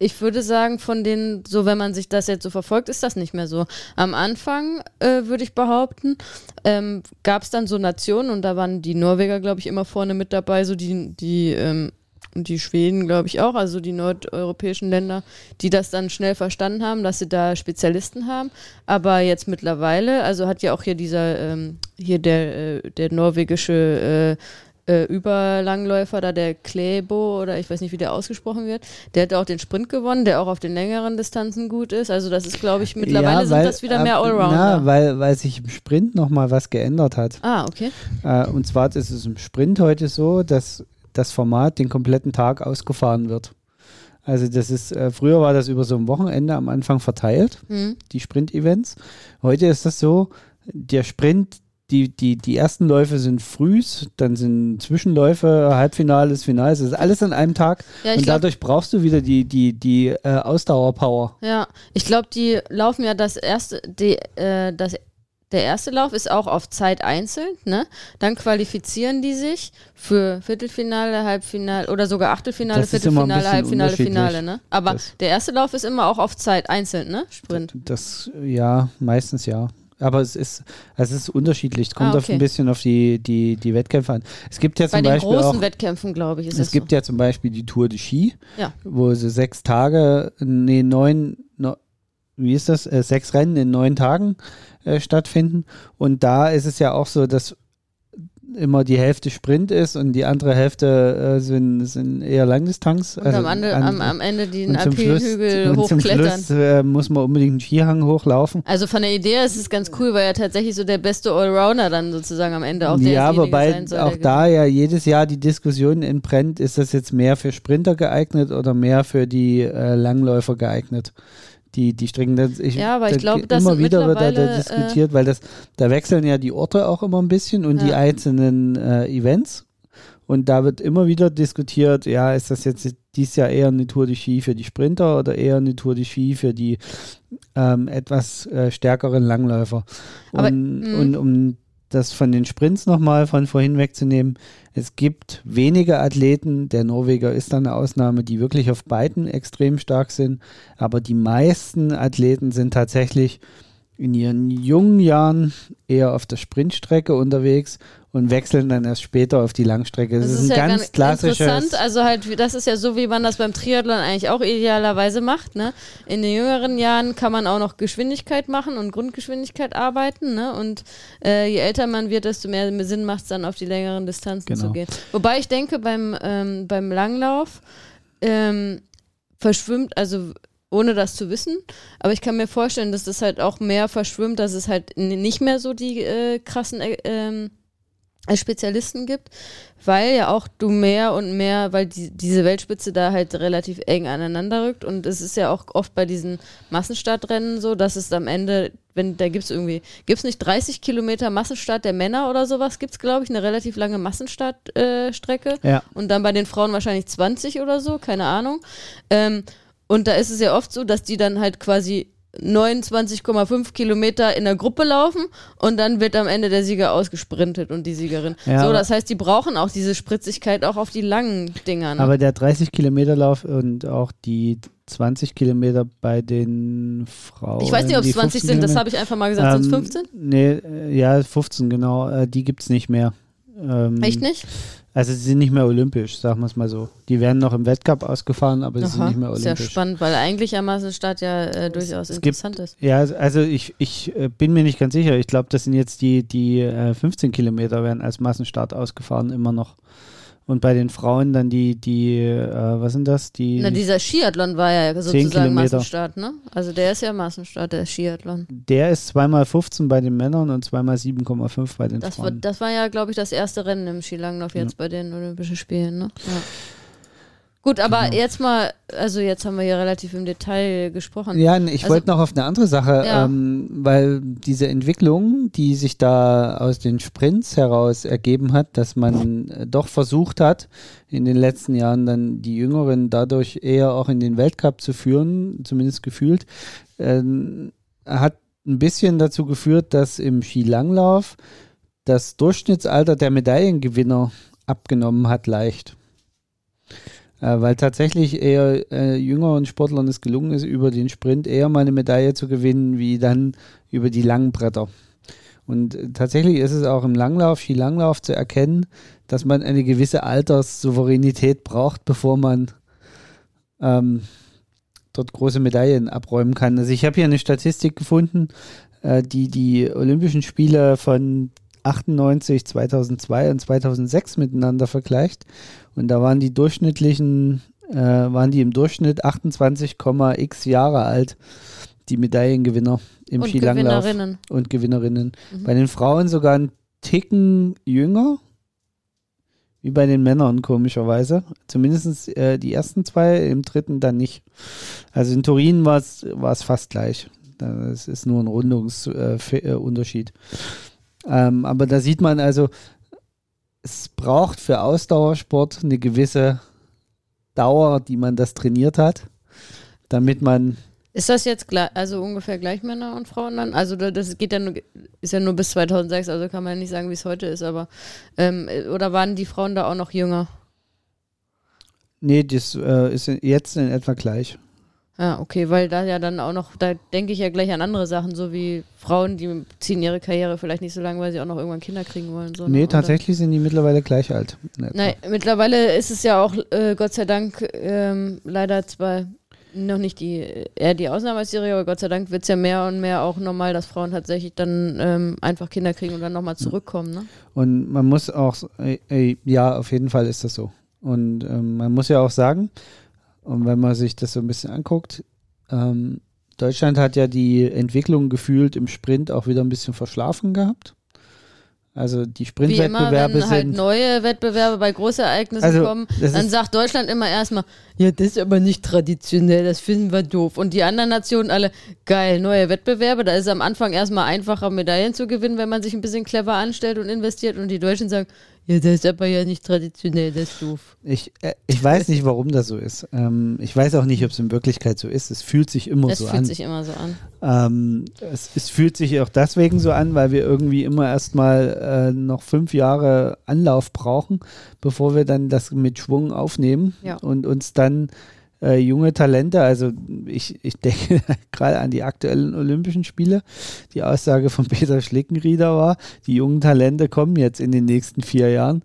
Ich würde sagen, von denen, so wenn man sich das jetzt so verfolgt, ist das nicht mehr so. Am Anfang, äh, würde ich behaupten, ähm, gab es dann so Nationen und da waren die Norweger, glaube ich, immer vorne mit dabei, so die, die, ähm, und die Schweden, glaube ich, auch, also die nordeuropäischen Länder, die das dann schnell verstanden haben, dass sie da Spezialisten haben. Aber jetzt mittlerweile, also hat ja auch hier dieser, ähm, hier der, äh, der norwegische äh, äh, Überlangläufer, da der Klebo oder ich weiß nicht, wie der ausgesprochen wird, der hat auch den Sprint gewonnen, der auch auf den längeren Distanzen gut ist. Also das ist, glaube ich, mittlerweile
Ja,
sind
weil,
das wieder mehr Allrounder.
Na, weil, weil sich im Sprint nochmal was geändert hat.
ah, okay.
Äh, und zwar ist es im Sprint heute so, dass das Format den kompletten Tag ausgefahren wird. Also das ist, äh, früher war das über so ein Wochenende am Anfang verteilt,
Hm.
die Sprint-Events. Heute ist das so, der Sprint, die, die, die ersten Läufe sind frühs, dann sind Zwischenläufe, Halbfinales, Finales, das ist alles an einem Tag.
Ja,
und
glaub-
dadurch brauchst du wieder die, die, die äh, Ausdauerpower.
Ja, ich glaube, die laufen ja das erste, die, äh, das, der erste Lauf ist auch auf Zeit einzeln, ne? Dann qualifizieren die sich für Viertelfinale, Halbfinale oder sogar Achtelfinale,
Das
Viertelfinale, Halbfinale, Finale, ne? Aber
Das-
der erste Lauf ist immer auch auf Zeit einzeln, ne? Sprint.
Das, ja, meistens ja. Aber es ist, es ist unterschiedlich. Es kommt
Ah,
auf
okay.
ein bisschen auf die, die, die Wettkämpfe an. Es gibt ja
Bei
zum
den
Beispiel
großen
auch,
Wettkämpfen, glaube ich, ist
es
das
gibt
so.
ja zum Beispiel die Tour de Ski,
Ja.
wo sie sechs Tage, nee, neun, no, wie ist das, äh, sechs Rennen in neun Tagen äh, stattfinden. Und da ist es ja auch so, dass immer die Hälfte Sprint ist und die andere Hälfte äh, sind, sind eher Langdistanz.
Und am, Ende,
an-
am, am Ende den Alpinhügel
und zum
hochklettern.
Schluss äh, muss man unbedingt einen Skihang hochlaufen.
Also von der Idee ist es ganz cool, weil er tatsächlich so der beste Allrounder dann sozusagen am Ende auch der
ja, wobei
sein soll.
auch da ja jedes Jahr die Diskussion entbrennt, ist das jetzt mehr für Sprinter geeignet oder mehr für die äh, Langläufer geeignet? Die, die Strecken, das, ich,
Ja, aber ich glaube, das
immer wieder wird da, da
äh,
diskutiert, weil das, da wechseln ja die Orte auch immer ein bisschen und die
Ja.
einzelnen äh, Events. Und da wird immer wieder diskutiert, ja, ist das jetzt dieses Jahr eher eine Tour de Ski für die Sprinter oder eher eine Tour de Ski für die ähm, etwas äh, stärkeren Langläufer?
Aber,
und,
mh.
und um das von den Sprints nochmal von vorhin wegzunehmen, es gibt wenige Athleten, der Norweger ist da eine Ausnahme, die wirklich auf beiden extrem stark sind, aber die meisten Athleten sind tatsächlich in ihren jungen Jahren eher auf der Sprintstrecke unterwegs und wechseln dann erst später auf die Langstrecke. Das,
Das
ist ein
ja
ganz klassisches.
interessant. Also halt, das ist ja so, wie man das beim Triathlon eigentlich auch idealerweise macht. Ne? In den jüngeren Jahren kann man auch noch Geschwindigkeit machen und Grundgeschwindigkeit arbeiten. Ne? Und äh, je älter man wird, desto mehr Sinn macht es dann, auf die längeren Distanzen
Genau.
zu gehen. Wobei ich denke, beim, ähm, beim Langlauf ähm, verschwimmt, also ohne das zu wissen, aber ich kann mir vorstellen, dass das halt auch mehr verschwimmt, dass es halt nicht mehr so die äh, krassen äh, ähm, äh, Spezialisten gibt, weil ja auch du mehr und mehr, weil die, diese Weltspitze da halt relativ eng aneinander rückt und es ist ja auch oft bei diesen Massenstartrennen so, dass es am Ende, wenn da gibt es irgendwie, gibt es nicht 30 Kilometer Massenstart der Männer oder sowas, gibt es glaube ich eine relativ lange Massenstartstrecke äh.
Ja.
und dann bei den Frauen wahrscheinlich 20 oder so, keine Ahnung. Ähm, und da ist es ja oft so, dass die dann halt quasi 29,5 Kilometer in der Gruppe laufen und dann wird am Ende der Sieger ausgesprintet und die Siegerin.
Ja,
so, das heißt, die brauchen auch diese Spritzigkeit auch auf die langen Dinger. Ne?
Aber der 30-Kilometer-Lauf und auch die 20 Kilometer bei den Frauen.
ich weiß nicht, ob es 20
15
sind, das
Kilometer-
habe ich einfach mal gesagt. Sind es
Ähm,
15?
Nee, äh, ja, 15, genau. Äh, die gibt es nicht mehr. Ähm,
Echt nicht?
Also sie sind nicht mehr olympisch, sagen wir es mal so. Die werden noch im Wettcup ausgefahren, aber sie sind
Aha,
nicht mehr
ist ja
olympisch.
spannend, weil eigentlich am Massenstart ja äh, durchaus
es gibt-
interessant ist.
Ja, also ich, ich äh, bin mir nicht ganz sicher. Ich glaube, das sind jetzt die, die äh, 15 Kilometer werden als Massenstart ausgefahren, immer noch. Und bei den Frauen dann die, die, äh, was sind das? Die,
Na, dieser Skiathlon war ja sozusagen. Massenstart, ne? Also der ist ja Massenstart, der Skiathlon.
der ist zweimal 15 bei den Männern und zweimal 7,5 bei den
Das war,
Frauen.
das war ja, glaube ich, das erste Rennen im Skilanglauf jetzt bei den Olympischen Spielen. Ne? Ja. Gut, aber
Genau.
jetzt mal, also jetzt haben wir hier relativ im Detail gesprochen.
Ja, ich
Also-
wollte noch auf eine andere Sache,
Ja.
ähm, weil diese Entwicklung, die sich da aus den Sprints heraus ergeben hat, dass man äh, doch versucht hat, in den letzten Jahren dann die Jüngeren dadurch eher auch in den Weltcup zu führen, zumindest gefühlt, ähm, hat ein bisschen dazu geführt, dass im Skilanglauf das Durchschnittsalter der Medaillengewinner abgenommen hat leicht. Äh, weil tatsächlich eher äh, jüngeren Sportlern es gelungen ist, über den Sprint eher mal eine Medaille zu gewinnen, wie dann über die langen Bretter. Und äh, tatsächlich ist es auch im Langlauf, Skilanglauf zu erkennen, dass man eine gewisse Alterssouveränität braucht, bevor man ähm, dort große Medaillen abräumen kann. Also ich habe hier eine Statistik gefunden, äh, die die Olympischen Spiele von 98, 2002 und 2006 miteinander vergleicht. Und da waren die durchschnittlichen, äh, waren die im Durchschnitt 28,x Jahre alt, die Medaillengewinner im
Und
Skilanglauf
Gewinnerinnen.
und Gewinnerinnen.
Mhm.
Bei den Frauen sogar einen Ticken jünger, wie bei den Männern komischerweise. Zumindest äh, die ersten zwei, im dritten dann nicht. Also in Turin war es fast gleich. Das ist nur ein Rundungsunterschied. Äh, Unterschied. Ähm, aber da sieht man also, es braucht für Ausdauersport eine gewisse Dauer, die man das trainiert hat, damit man
Ist das jetzt gleich, also ungefähr gleich Männer und Frauen dann? Also da- das geht ja nur, ist ja nur bis 2006, also kann man ja nicht sagen, wie es heute ist, aber ähm, oder waren die Frauen da auch noch jünger?
Nee, das äh, ist jetzt in etwa gleich.
Ja, okay, weil da ja dann auch noch, da denke ich ja gleich an andere Sachen, so wie Frauen, die ziehen ihre Karriere vielleicht nicht so lange, weil sie auch noch irgendwann Kinder kriegen wollen. So, ne?
Nee,
Oder-
tatsächlich sind die mittlerweile gleich alt.
Nein, mittlerweile ist es ja auch, äh, Gott sei Dank, ähm, leider zwar noch nicht die, eher die Ausnahme als die Regel, aber Gott sei Dank wird es ja mehr und mehr auch normal, dass Frauen tatsächlich dann ähm, einfach Kinder kriegen und dann nochmal zurückkommen, ne?
Und man muss auch, äh, äh, ja, auf jeden Fall ist das so. Und ähm, man muss ja auch sagen, und wenn man sich das so ein bisschen anguckt, ähm, Deutschland hat ja die Entwicklung gefühlt im Sprint auch wieder ein bisschen verschlafen gehabt. Also die Sprintwettbewerbe
wenn halt
sind.
neue Wettbewerbe bei Großereignissen
Also,
kommen, dann sagt Deutschland immer erstmal, ja, das ist aber nicht traditionell, das finden wir doof. Und die anderen Nationen alle, geil, neue Wettbewerbe, da ist es am Anfang erstmal einfacher, Medaillen zu gewinnen, wenn man sich ein bisschen clever anstellt und investiert. Und die Deutschen sagen, ja, das ist aber ja nicht traditionell, das ist doof.
Ich, äh, ich weiß nicht, warum das so ist. Ähm, ich weiß auch nicht, ob es in Wirklichkeit so ist. Es fühlt sich immer
Das
so
fühlt
an.
sich immer so an.
Ähm, es, es fühlt sich auch deswegen so an, weil wir irgendwie immer erstmal äh, noch fünf Jahre Anlauf brauchen, bevor wir dann das mit Schwung aufnehmen
Ja.
und uns dann äh, junge Talente, also ich, ich denke gerade an die aktuellen Olympischen Spiele, die Aussage von Peter Schlickenrieder war, die jungen Talente kommen jetzt in den nächsten vier Jahren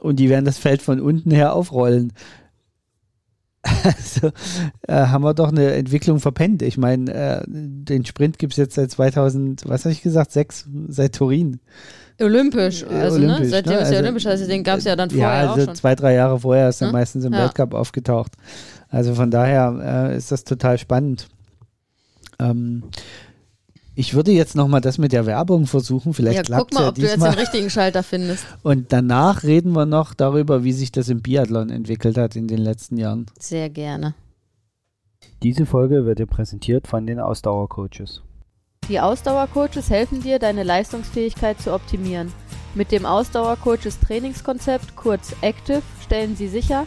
und die werden das Feld von unten her aufrollen. Also äh, haben wir doch eine Entwicklung verpennt. Ich meine, äh, den Sprint gibt es jetzt seit 2000, was habe ich gesagt, sechs, seit Turin.
Olympisch,
Äh,
also ne?
olympisch,
seitdem
ne?
ist ja
Also,
olympisch, also den gab es ja dann vorher
ja, also
auch schon.
zwei, drei Jahre vorher ist er
Ne?
meistens im
Ja.
Weltcup aufgetaucht. Also von daher äh, ist das total spannend. Ähm, ich würde jetzt nochmal das mit der Werbung versuchen. Vielleicht
Ja,
klappt
guck mal,
ja
ob du jetzt
diesmal.
den richtigen Schalter findest.
Und danach reden wir noch darüber, wie sich das im Biathlon entwickelt hat in den letzten Jahren.
Sehr gerne.
Diese Folge wird dir präsentiert von den Ausdauercoaches.
Die Ausdauercoaches helfen dir, deine Leistungsfähigkeit zu optimieren. Mit dem Ausdauercoaches Trainingskonzept, kurz Active, stellen sie sicher,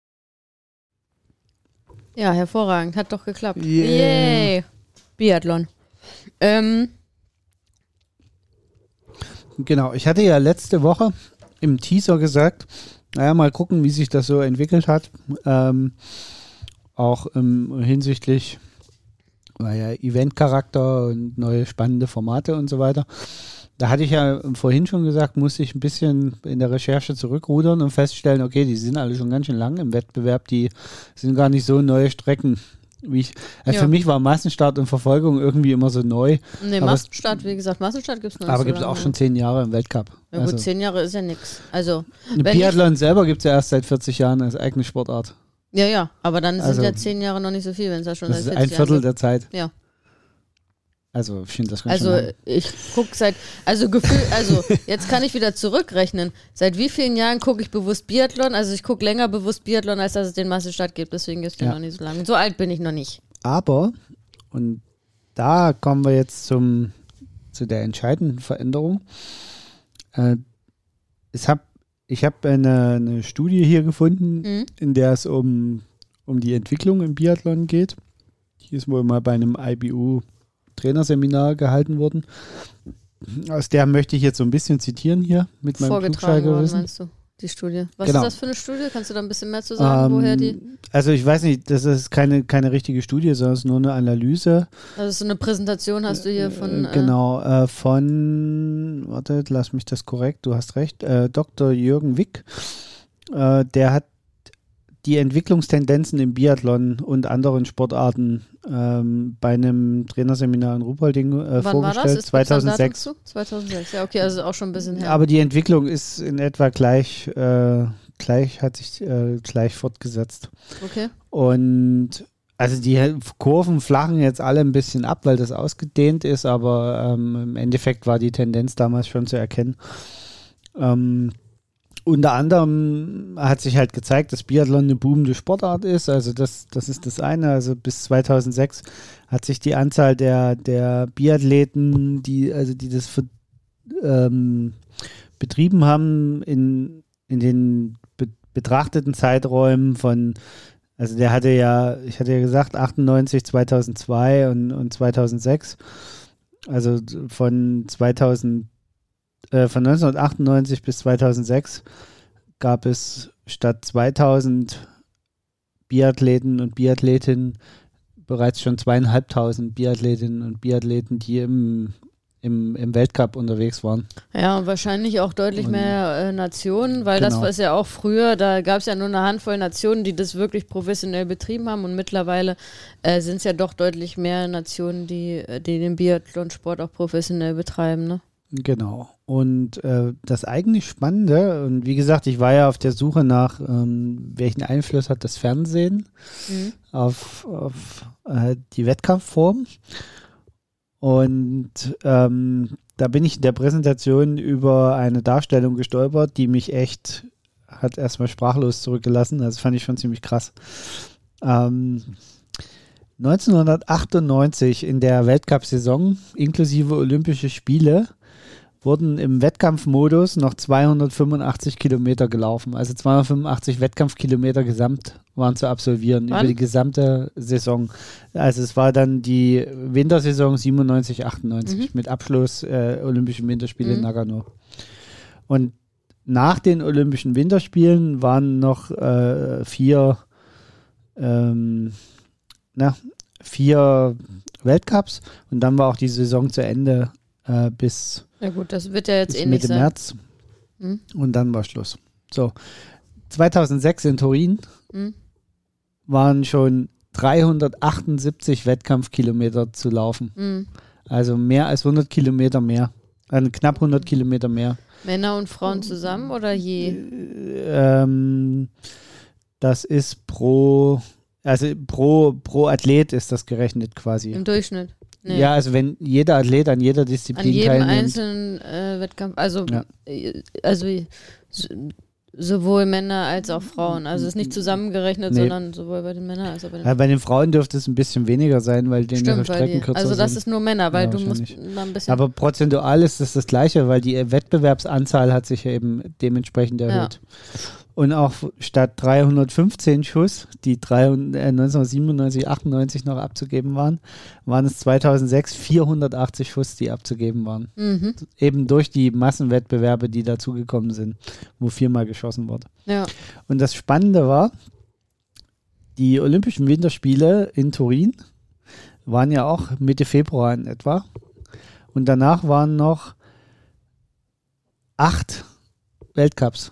Ja, hervorragend. Hat doch geklappt.
Yeah.
Yay. Biathlon. Ähm,
Genau, ich hatte ja letzte Woche im Teaser gesagt, naja, mal gucken, wie sich das so entwickelt hat. Ähm, auch ähm, hinsichtlich naja, Eventcharakter und neue spannende Formate und so weiter. Da hatte ich ja vorhin schon gesagt, musste ich ein bisschen in der Recherche zurückrudern und feststellen, okay, die sind alle schon ganz schön lang im Wettbewerb, die sind gar nicht so neue Strecken. Wie ich, also
Ja.
Für mich war Massenstart und Verfolgung irgendwie immer so neu,
nee,
Aber es-
Massenstart, wie gesagt, Massenstart gibt es noch nicht
aber
so
gibt es auch schon zehn Jahre im Weltcup.
Ja gut,
Also-
zehn Jahre ist ja nix. Also,
Biathlon selber gibt es ja erst seit 40 Jahren als eigene Sportart.
ja, ja, aber dann
Also-
sind ja zehn Jahre noch nicht so viel, wenn es ja schon
Das
seit
ist
40
ein Viertel
Jahren
der Zeit.
Ja.
Also, ich finde das ganz
Also
schön
ich gucke seit, also Gefühl, also jetzt kann ich wieder zurückrechnen. Seit wie vielen Jahren gucke ich bewusst Biathlon? Also ich gucke länger bewusst Biathlon, als dass es den Massenstart gibt. Deswegen gibt es
Ja.
noch nicht so lange. So alt bin ich noch nicht.
Aber, und da kommen wir jetzt zum, zu der entscheidenden Veränderung. Äh, es hab, ich habe eine, eine Studie hier gefunden,
Mhm.
in der es um, um die Entwicklung im Biathlon geht. Die ist wohl mal bei einem IBU-Trainerseminar gehalten worden. Aus der möchte ich jetzt so ein bisschen zitieren hier mit meinem
Vorgetragen worden, meinst du? Die Studie. Was
Genau.
ist das für eine Studie? Kannst du da ein bisschen mehr zu sagen, woher die?
Ähm, Also ich weiß nicht, das ist keine, keine richtige Studie, sondern es ist nur eine Analyse.
Also so eine Präsentation hast du hier von.
Äh, genau, äh, von, warte, lass mich das korrekt, du hast recht, äh, Dr. Jürgen Wick. Äh, der hat die Entwicklungstendenzen im Biathlon und anderen Sportarten ähm, bei einem Trainerseminar in Ruhpolding äh, vorgestellt,
Ist- gibt's da ein Datum
2006.
zu? 2006, ja, okay, also auch schon ein bisschen her.
Aber die Entwicklung ist in etwa gleich, äh, gleich hat sich äh, gleich fortgesetzt.
okay.
Und also die Kurven flachen jetzt alle ein bisschen ab, weil das ausgedehnt ist, aber ähm, im Endeffekt war die Tendenz damals schon zu erkennen. Ähm, unter anderem hat sich halt gezeigt, dass Biathlon eine boomende Sportart ist. Also das, das ist das eine. Also bis 2006 hat sich die Anzahl der, der Biathleten, die, also die das für, ähm, betrieben haben, in, in den be betrachteten Zeiträumen von also der hatte ja, ich hatte ja gesagt, 98, 2002 und, und 2006. Also von 2000, äh, von 1998 bis 2006 gab es statt 2000 Biathleten und Biathletinnen bereits schon zweieinhalbtausend Biathletinnen und Biathleten, die im im, im Weltcup unterwegs waren.
Ja, und wahrscheinlich auch deutlich und, mehr äh, Nationen, weil genau. das war es ja auch früher, da gab es ja nur eine Handvoll Nationen, die das wirklich professionell betrieben haben und mittlerweile äh, sind es ja doch deutlich mehr Nationen, die, äh, die den Biathlonsport auch professionell betreiben. Ne?
Genau. Und äh, das eigentlich Spannende, und wie gesagt, ich war ja auf der Suche nach, ähm, welchen Einfluss hat das Fernsehen mhm. auf, auf äh, die Wettkampfform. Und ähm, da bin ich in der Präsentation über eine Darstellung gestolpert, die mich echt hat erstmal sprachlos zurückgelassen. Das fand ich schon ziemlich krass. Ähm, 1998 in der Weltcup-Saison inklusive Olympische Spiele wurden im Wettkampfmodus noch 285 Kilometer gelaufen. Also 285 Wettkampfkilometer gesamt waren zu absolvieren Wann? über die gesamte Saison. Also es war dann die Wintersaison 97, 98 mhm. mit Abschluss äh, Olympischen Winterspiele mhm. in Nagano. Und nach den Olympischen Winterspielen waren noch äh, vier, ähm, na, vier Weltcups und dann war auch die Saison zu Ende äh, bis
ja gut, das wird ja jetzt eh
nicht Mitte März. Hm? Und dann war Schluss. So, 2006 in Turin hm? waren schon 378 Wettkampfkilometer zu laufen. Hm. Also mehr als 100 Kilometer mehr. Also knapp 100 Kilometer mehr.
Männer und Frauen zusammen oder je?
Ähm, das ist pro, also pro, pro Athlet ist das gerechnet quasi.
Im Durchschnitt.
Nee. Ja, also wenn jeder Athlet an jeder Disziplin
an jedem teilnimmt. einzelnen äh, Wettkampf, also, ja. Äh, also sowohl Männer als auch Frauen. Also es ist nicht zusammengerechnet, nee. sondern sowohl bei den Männern als auch bei den
Frauen. Ja, bei den Frauen dürfte es ein bisschen weniger sein, weil die Stimmt, Strecken die, kürzer
Also das
sind.
ist nur Männer, weil ja, du musst mal ein bisschen.
Aber prozentual ist das das Gleiche, weil die Wettbewerbsanzahl hat sich ja eben dementsprechend erhöht. Ja. Und auch statt 315 Schuss, die 300, äh, 1997, 98 noch abzugeben waren, waren es 2006 480 Schuss, die abzugeben waren. Mhm. Eben durch die Massenwettbewerbe, die dazugekommen sind, wo viermal geschossen wurde.
Ja.
Und das Spannende war, die Olympischen Winterspiele in Turin waren ja auch Mitte Februar in etwa. Und danach waren noch acht Weltcups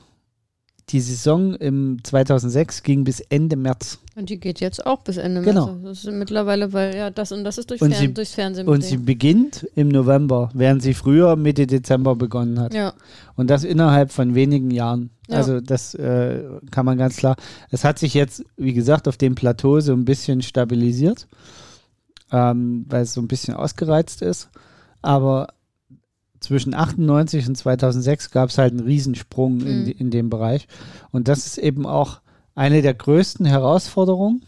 die Saison im 2006 ging bis Ende März.
Und die geht jetzt auch bis Ende
März. Genau.
Das ist mittlerweile, weil ja das und das ist durch und Fern,
sie,
durchs Fernsehen.
Und sie beginnt im November, während sie früher Mitte Dezember begonnen hat.
Ja.
Und das innerhalb von wenigen Jahren. Ja. Also das äh, kann man ganz klar. Es hat sich jetzt, wie gesagt, auf dem Plateau so ein bisschen stabilisiert, ähm, weil es so ein bisschen ausgereizt ist. Aber zwischen 98 und 2006 gab es halt einen Riesensprung mhm. in, in dem Bereich. Und das ist eben auch eine der größten Herausforderungen,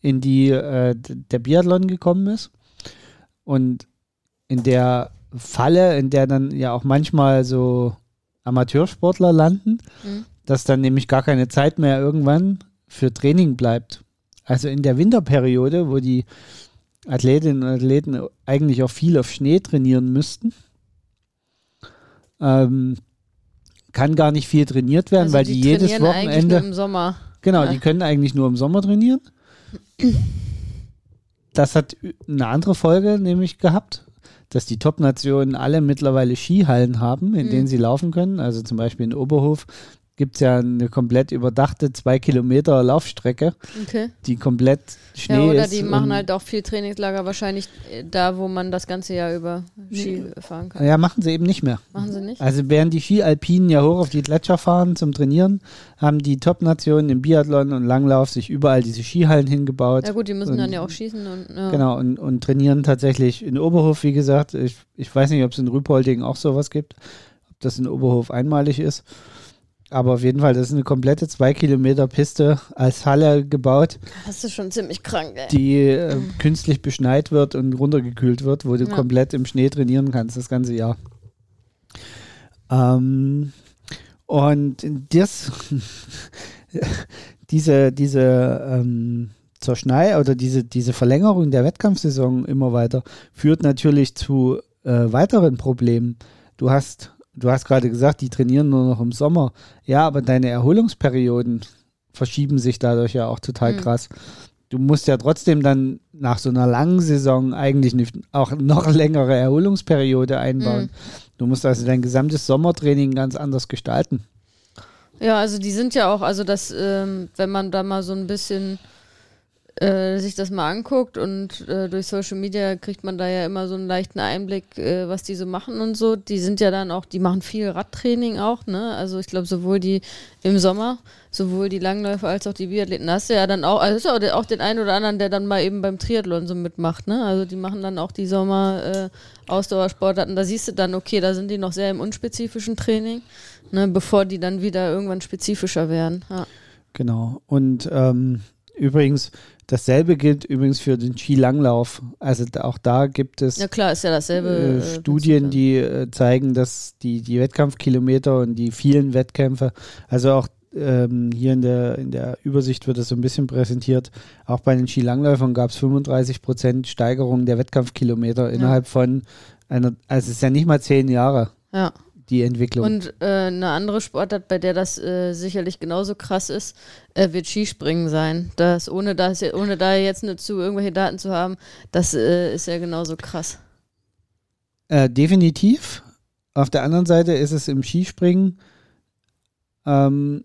in die äh, der Biathlon gekommen ist. Und in der Falle, in der dann ja auch manchmal so Amateursportler landen, mhm. dass dann nämlich gar keine Zeit mehr irgendwann für Training bleibt. Also in der Winterperiode, wo die Athletinnen und Athleten eigentlich auch viel auf Schnee trainieren müssten, ähm, kann gar nicht viel trainiert werden, also weil die, die jedes Wochenende.
Nur im Sommer.
Genau, ja. die können eigentlich nur im Sommer trainieren. Das hat eine andere Folge nämlich gehabt, dass die Top-Nationen alle mittlerweile Skihallen haben, in mhm. denen sie laufen können. Also zum Beispiel in Oberhof gibt es ja eine komplett überdachte zwei Kilometer Laufstrecke,
Okay.
die komplett Schnee
Ja, oder
ist.
die machen halt auch viel Trainingslager wahrscheinlich äh, da, wo man das ganze Jahr über Ski fahren kann.
Ja, machen sie eben nicht mehr.
Machen sie nicht?
Also während die Ski-Alpinen ja hoch auf die Gletscher fahren zum Trainieren, haben die Top-Nationen im Biathlon und Langlauf sich überall diese Skihallen hingebaut.
Ja gut, die müssen
Und-
dann ja auch schießen und ja.
Genau, und, und trainieren tatsächlich in Oberhof, wie gesagt. Ich, ich weiß nicht, ob es in Rüpolding auch sowas gibt, ob das in Oberhof einmalig ist. Aber auf jeden Fall, das ist eine komplette zwei Kilometer Piste als Halle gebaut,
Das ist schon ziemlich krank, ey.
die äh, künstlich beschneit wird und runtergekühlt wird, wo du
Ja.
komplett im Schnee trainieren kannst, das ganze Jahr. Ähm, und das, diese, diese ähm, Zerschnei oder diese, diese Verlängerung der Wettkampfsaison immer weiter führt natürlich zu äh, weiteren Problemen. Du hast, du hast gerade gesagt, die trainieren nur noch im Sommer. Ja, aber deine Erholungsperioden verschieben sich dadurch ja auch total
Mhm.
krass. Du musst ja trotzdem dann nach so einer langen Saison eigentlich eine, auch noch längere Erholungsperiode einbauen.
Mhm.
Du musst also dein gesamtes Sommertraining ganz anders gestalten.
Ja, also die sind ja auch, also das, ähm, wenn man da mal so ein bisschen äh, sich das mal anguckt und äh, durch Social Media kriegt man da ja immer so einen leichten Einblick, äh, was die so machen und so. Die sind ja dann auch, die machen viel Radtraining auch, ne? Also ich glaube sowohl die im Sommer, sowohl die Langläufer als auch die Biathleten. Hast du ja dann auch, also ist ja auch den einen oder anderen, der dann mal eben beim Triathlon so mitmacht, ne? Also die machen dann auch die Sommer äh, Ausdauersportarten. Da siehst du dann, okay, da sind die noch sehr im unspezifischen Training, ne? Bevor die dann wieder irgendwann spezifischer werden. Ja.
Genau. Und ähm, übrigens, dasselbe gilt übrigens für den Skilanglauf. Also auch da gibt es
Ja klar, ist ja dasselbe.
äh,
äh,
Studien,
Prinzip
die äh, zeigen, dass die, die Wettkampfkilometer und die vielen Wettkämpfe, also auch ähm, hier in der, in der Übersicht wird das so ein bisschen präsentiert, auch bei den Skilangläufern gab es 35 Prozent Steigerung der Wettkampfkilometer innerhalb von einer, also es ist ja nicht mal zehn Jahre.
Ja.
Die Entwicklung.
Und äh, eine andere Sportart, bei der das äh, sicherlich genauso krass ist, äh, wird Skispringen sein. Das, ohne, das, ohne da jetzt nur zu irgendwelche Daten zu haben, das äh, ist ja genauso krass.
Äh, definitiv. Auf der anderen Seite ist es im Skispringen, ähm,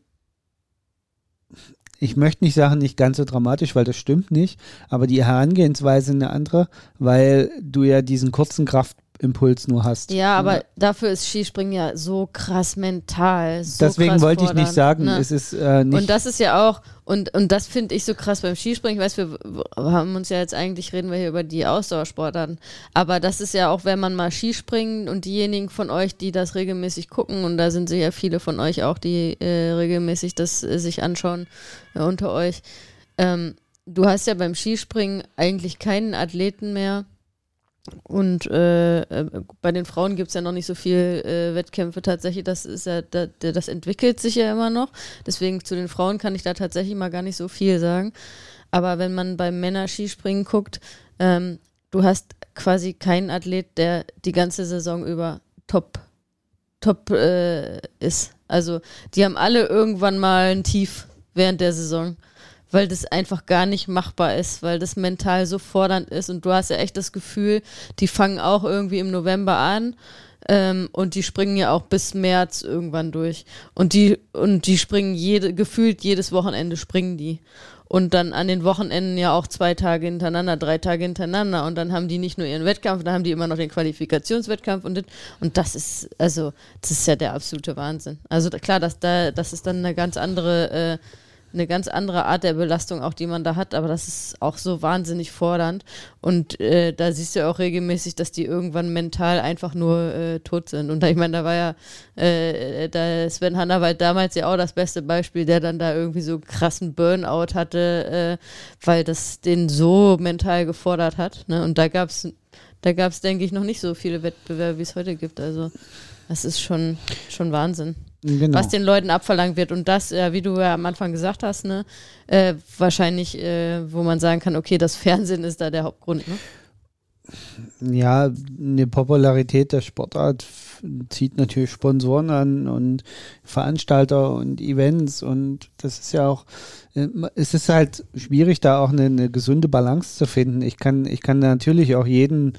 ich möchte nicht sagen, nicht ganz so dramatisch, weil das stimmt nicht, aber die Herangehensweise eine andere, weil du ja diesen kurzen Kraftimpuls nur hast.
Ja, aber dafür ist Skispringen ja so krass mental. So
Deswegen
krass
wollte ich nicht
fordernd,
sagen,
ne?
es ist äh, nicht.
Und das ist ja auch, und, und das finde ich so krass beim Skispringen. Ich weiß, wir haben uns ja jetzt eigentlich, reden wir hier über die Ausdauersportarten. Aber das ist ja auch, wenn man mal Skispringen und diejenigen von euch, die das regelmäßig gucken, und da sind sicher viele von euch auch, die äh, regelmäßig das äh, sich anschauen äh, unter euch. Ähm, du hast ja beim Skispringen eigentlich keinen Athleten mehr. Und äh, äh, bei den Frauen gibt es ja noch nicht so viel äh, Wettkämpfe tatsächlich. Das ist ja, da, da- das entwickelt sich ja immer noch. Deswegen zu den Frauen kann ich da tatsächlich mal gar nicht so viel sagen. Aber wenn man beim Männer-Skispringen guckt, ähm, du hast quasi keinen Athlet, der die ganze Saison über top, top äh, ist. Also die haben alle irgendwann mal ein Tief während der Saison, weil das einfach gar nicht machbar ist, weil das mental so fordernd ist. Und du hast ja echt das Gefühl, die fangen auch irgendwie im November an ähm, und die springen ja auch bis März irgendwann durch. Und die und die springen jede gefühlt jedes Wochenende springen die. Und dann an den Wochenenden ja auch zwei Tage hintereinander, drei Tage hintereinander. Und dann haben die nicht nur ihren Wettkampf, dann haben die immer noch den Qualifikationswettkampf und das, und das ist also das ist ja der absolute Wahnsinn. Also klar, dass da das ist dann eine ganz andere äh, eine ganz andere Art der Belastung auch, die man da hat, aber das ist auch so wahnsinnig fordernd. Und äh, da siehst du ja auch regelmäßig, dass die irgendwann mental einfach nur äh, tot sind. Und da, ich meine, da war ja äh, da Sven Hannawald damals ja auch das beste Beispiel, der dann da irgendwie so krassen Burnout hatte, äh, weil das den so mental gefordert hat ne? und da gab es da gab es, denke ich, noch nicht so viele Wettbewerbe, wie es heute gibt, also das ist schon, schon Wahnsinn
genau.
was den Leuten abverlangt wird. Und das, äh, wie du ja am Anfang gesagt hast, ne, äh, wahrscheinlich, äh, wo man sagen kann, okay, das Fernsehen ist da der Hauptgrund. Ne?
ja, eine Popularität der Sportart zieht natürlich Sponsoren an und Veranstalter und Events und das ist ja auch, äh, es ist halt schwierig, da auch eine, eine gesunde Balance zu finden. Ich kann, ich kann natürlich auch jeden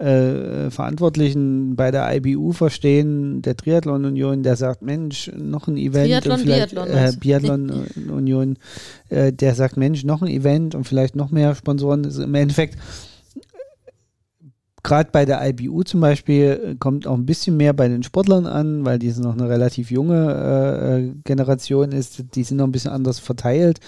äh, Verantwortlichen bei der IBU verstehen, der Triathlon Union, der sagt, Mensch, noch ein Event.
Triathlon,
Biathlon, äh, Biathlon Union, äh, der sagt, Mensch, noch ein Event und vielleicht noch mehr Sponsoren. Also Im Endeffekt gerade bei der IBU zum Beispiel äh, kommt auch ein bisschen mehr bei den Sportlern an, weil die noch eine relativ junge äh, äh, Generation ist. Die sind noch ein bisschen anders verteilt.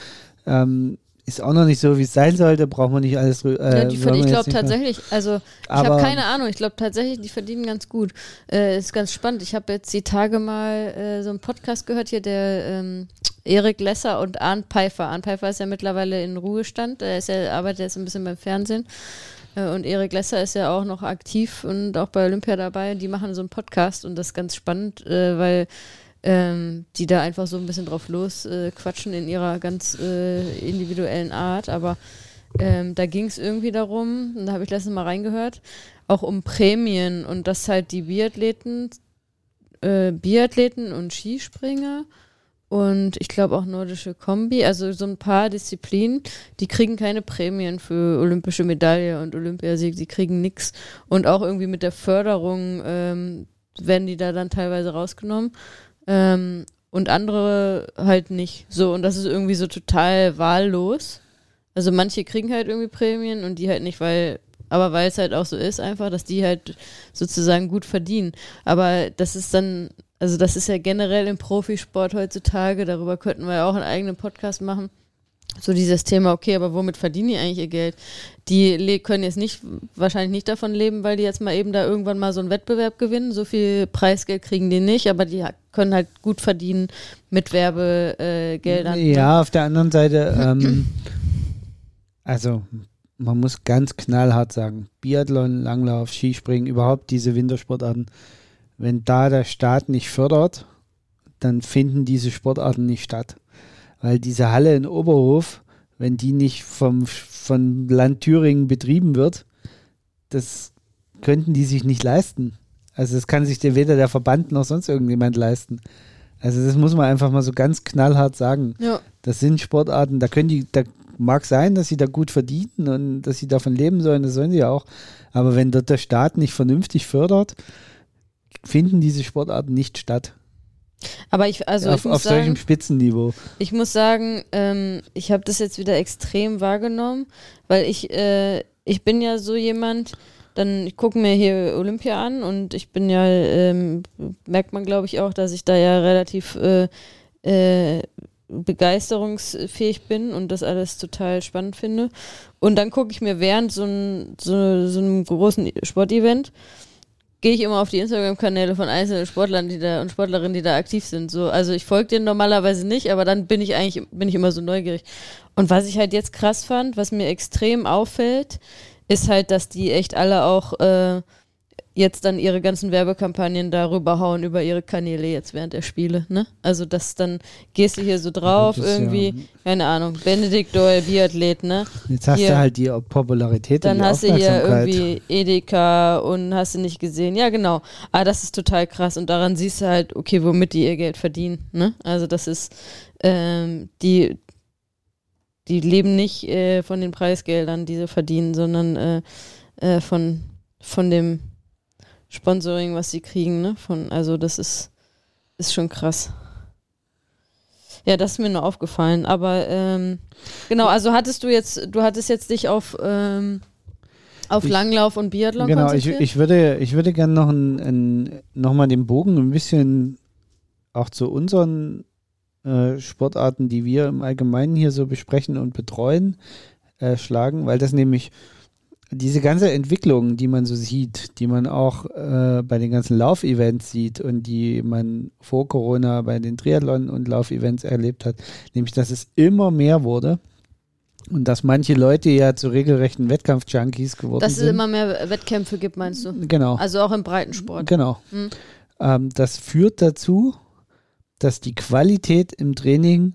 Ähm, ist auch noch nicht so, wie es sein sollte, braucht man nicht alles. Äh,
ja, die ich glaube tatsächlich, also ich habe keine Ahnung, ich glaube tatsächlich, die verdienen ganz gut. Äh, ist ganz spannend. Ich habe jetzt die Tage mal äh, so einen Podcast gehört hier, der ähm, Erik Lesser und Arndt Pfeiffer. Arndt Pfeiffer ist ja mittlerweile in Ruhestand, er ist ja, arbeitet jetzt ein bisschen beim Fernsehen. Äh, und Erik Lesser ist ja auch noch aktiv und auch bei Olympia dabei. Die machen so einen Podcast und das ist ganz spannend, äh, weil ähm, die da einfach so ein bisschen drauf los äh, quatschen in ihrer ganz äh, individuellen Art. Aber ähm, da ging es irgendwie darum, und da habe ich letztens mal reingehört, auch um Prämien und dass halt die Biathleten, äh, Biathleten und Skispringer und ich glaube auch nordische Kombi, also so ein paar Disziplinen, die kriegen keine Prämien für olympische Medaille und Olympiasieg, die kriegen nichts. Und auch irgendwie mit der Förderung ähm, werden die da dann teilweise rausgenommen. Ähm, und andere halt nicht. So, und das ist irgendwie so total wahllos. Also manche kriegen halt irgendwie Prämien und die halt nicht, weil, aber weil es halt auch so ist, einfach, dass die halt sozusagen gut verdienen. Aber das ist dann also das ist ja generell im Profisport heutzutage, darüber könnten wir ja auch einen eigenen Podcast machen. So dieses Thema, okay, aber womit verdienen die eigentlich ihr Geld? Die können jetzt nicht, wahrscheinlich nicht davon leben, weil die jetzt mal eben da irgendwann mal so einen Wettbewerb gewinnen. So viel Preisgeld kriegen die nicht, aber die können halt gut verdienen mit Werbegeldern.
Ja, auf der anderen Seite, ähm, also man muss ganz knallhart sagen, Biathlon, Langlauf, Skispringen, überhaupt diese Wintersportarten, wenn da der Staat nicht fördert, dann finden diese Sportarten nicht statt. Weil diese Halle in Oberhof, wenn die nicht vom, von Land Thüringen betrieben wird, das könnten die sich nicht leisten. Also das kann sich weder der Verband noch sonst irgendjemand leisten. Also das muss man einfach mal so ganz knallhart sagen. Ja. Das sind Sportarten, da können die, da mag sein, dass sie da gut verdienen und dass sie davon leben sollen, das sollen sie ja auch. Aber wenn dort der Staat nicht vernünftig fördert, finden diese Sportarten nicht statt.
Aber ich, also
auf,
ich
auf
sagen,
solchem Spitzenniveau.
Ich muss sagen, ähm, ich habe das jetzt wieder extrem wahrgenommen, weil ich, äh, ich bin ja so jemand, dann ich gucke mir hier Olympia an und ich bin ja, ähm, merkt man glaube ich auch, dass ich da ja relativ äh, äh, begeisterungsfähig bin und das alles total spannend finde. Und dann gucke ich mir während so, ein, so, so einem großen Sportevent gehe ich immer auf die Instagram-Kanäle von einzelnen Sportlern die da, und Sportlerinnen, die da aktiv sind. So, also ich folge denen normalerweise nicht, aber dann bin ich eigentlich, bin ich immer so neugierig. Und was ich halt jetzt krass fand, was mir extrem auffällt, ist halt, dass die echt alle auch äh, jetzt dann ihre ganzen Werbekampagnen darüber hauen, über ihre Kanäle jetzt während der Spiele, ne? Also das dann gehst du hier so drauf, irgendwie, ja, keine Ahnung, Benedikt Doyle, Biathlet, ne?
Jetzt hast
hier,
du halt die Popularität
Dann
die
hast du hier irgendwie Edeka und hast du nicht gesehen. Ja, genau. Aber das ist total krass und daran siehst du halt, okay, womit die ihr Geld verdienen, ne? Also das ist, ähm, die, die leben nicht äh, von den Preisgeldern, die sie verdienen, sondern äh, äh, von, von dem Sponsoring, was sie kriegen, ne? Von, also das ist, ist schon krass. Ja, das ist mir nur aufgefallen. Aber ähm, genau, also hattest du jetzt, du hattest jetzt dich auf, ähm, auf ich, Langlauf und Biathlon
genau, ich, ich würde, ich würde gerne noch, ein, ein, noch mal den Bogen ein bisschen auch zu unseren äh, Sportarten, die wir im Allgemeinen hier so besprechen und betreuen, äh, schlagen, weil das nämlich diese ganze Entwicklung, die man so sieht, die man auch äh, bei den ganzen Laufevents sieht und die man vor Corona bei den Triathlon- und Laufevents erlebt hat, nämlich dass es immer mehr wurde und dass manche Leute ja zu regelrechten Wettkampf-Junkies geworden sind. Dass es
immer mehr Wettkämpfe gibt, meinst du?
Genau.
Also auch im Breitensport.
Genau. Mhm. Ähm, das führt dazu, dass die Qualität im Training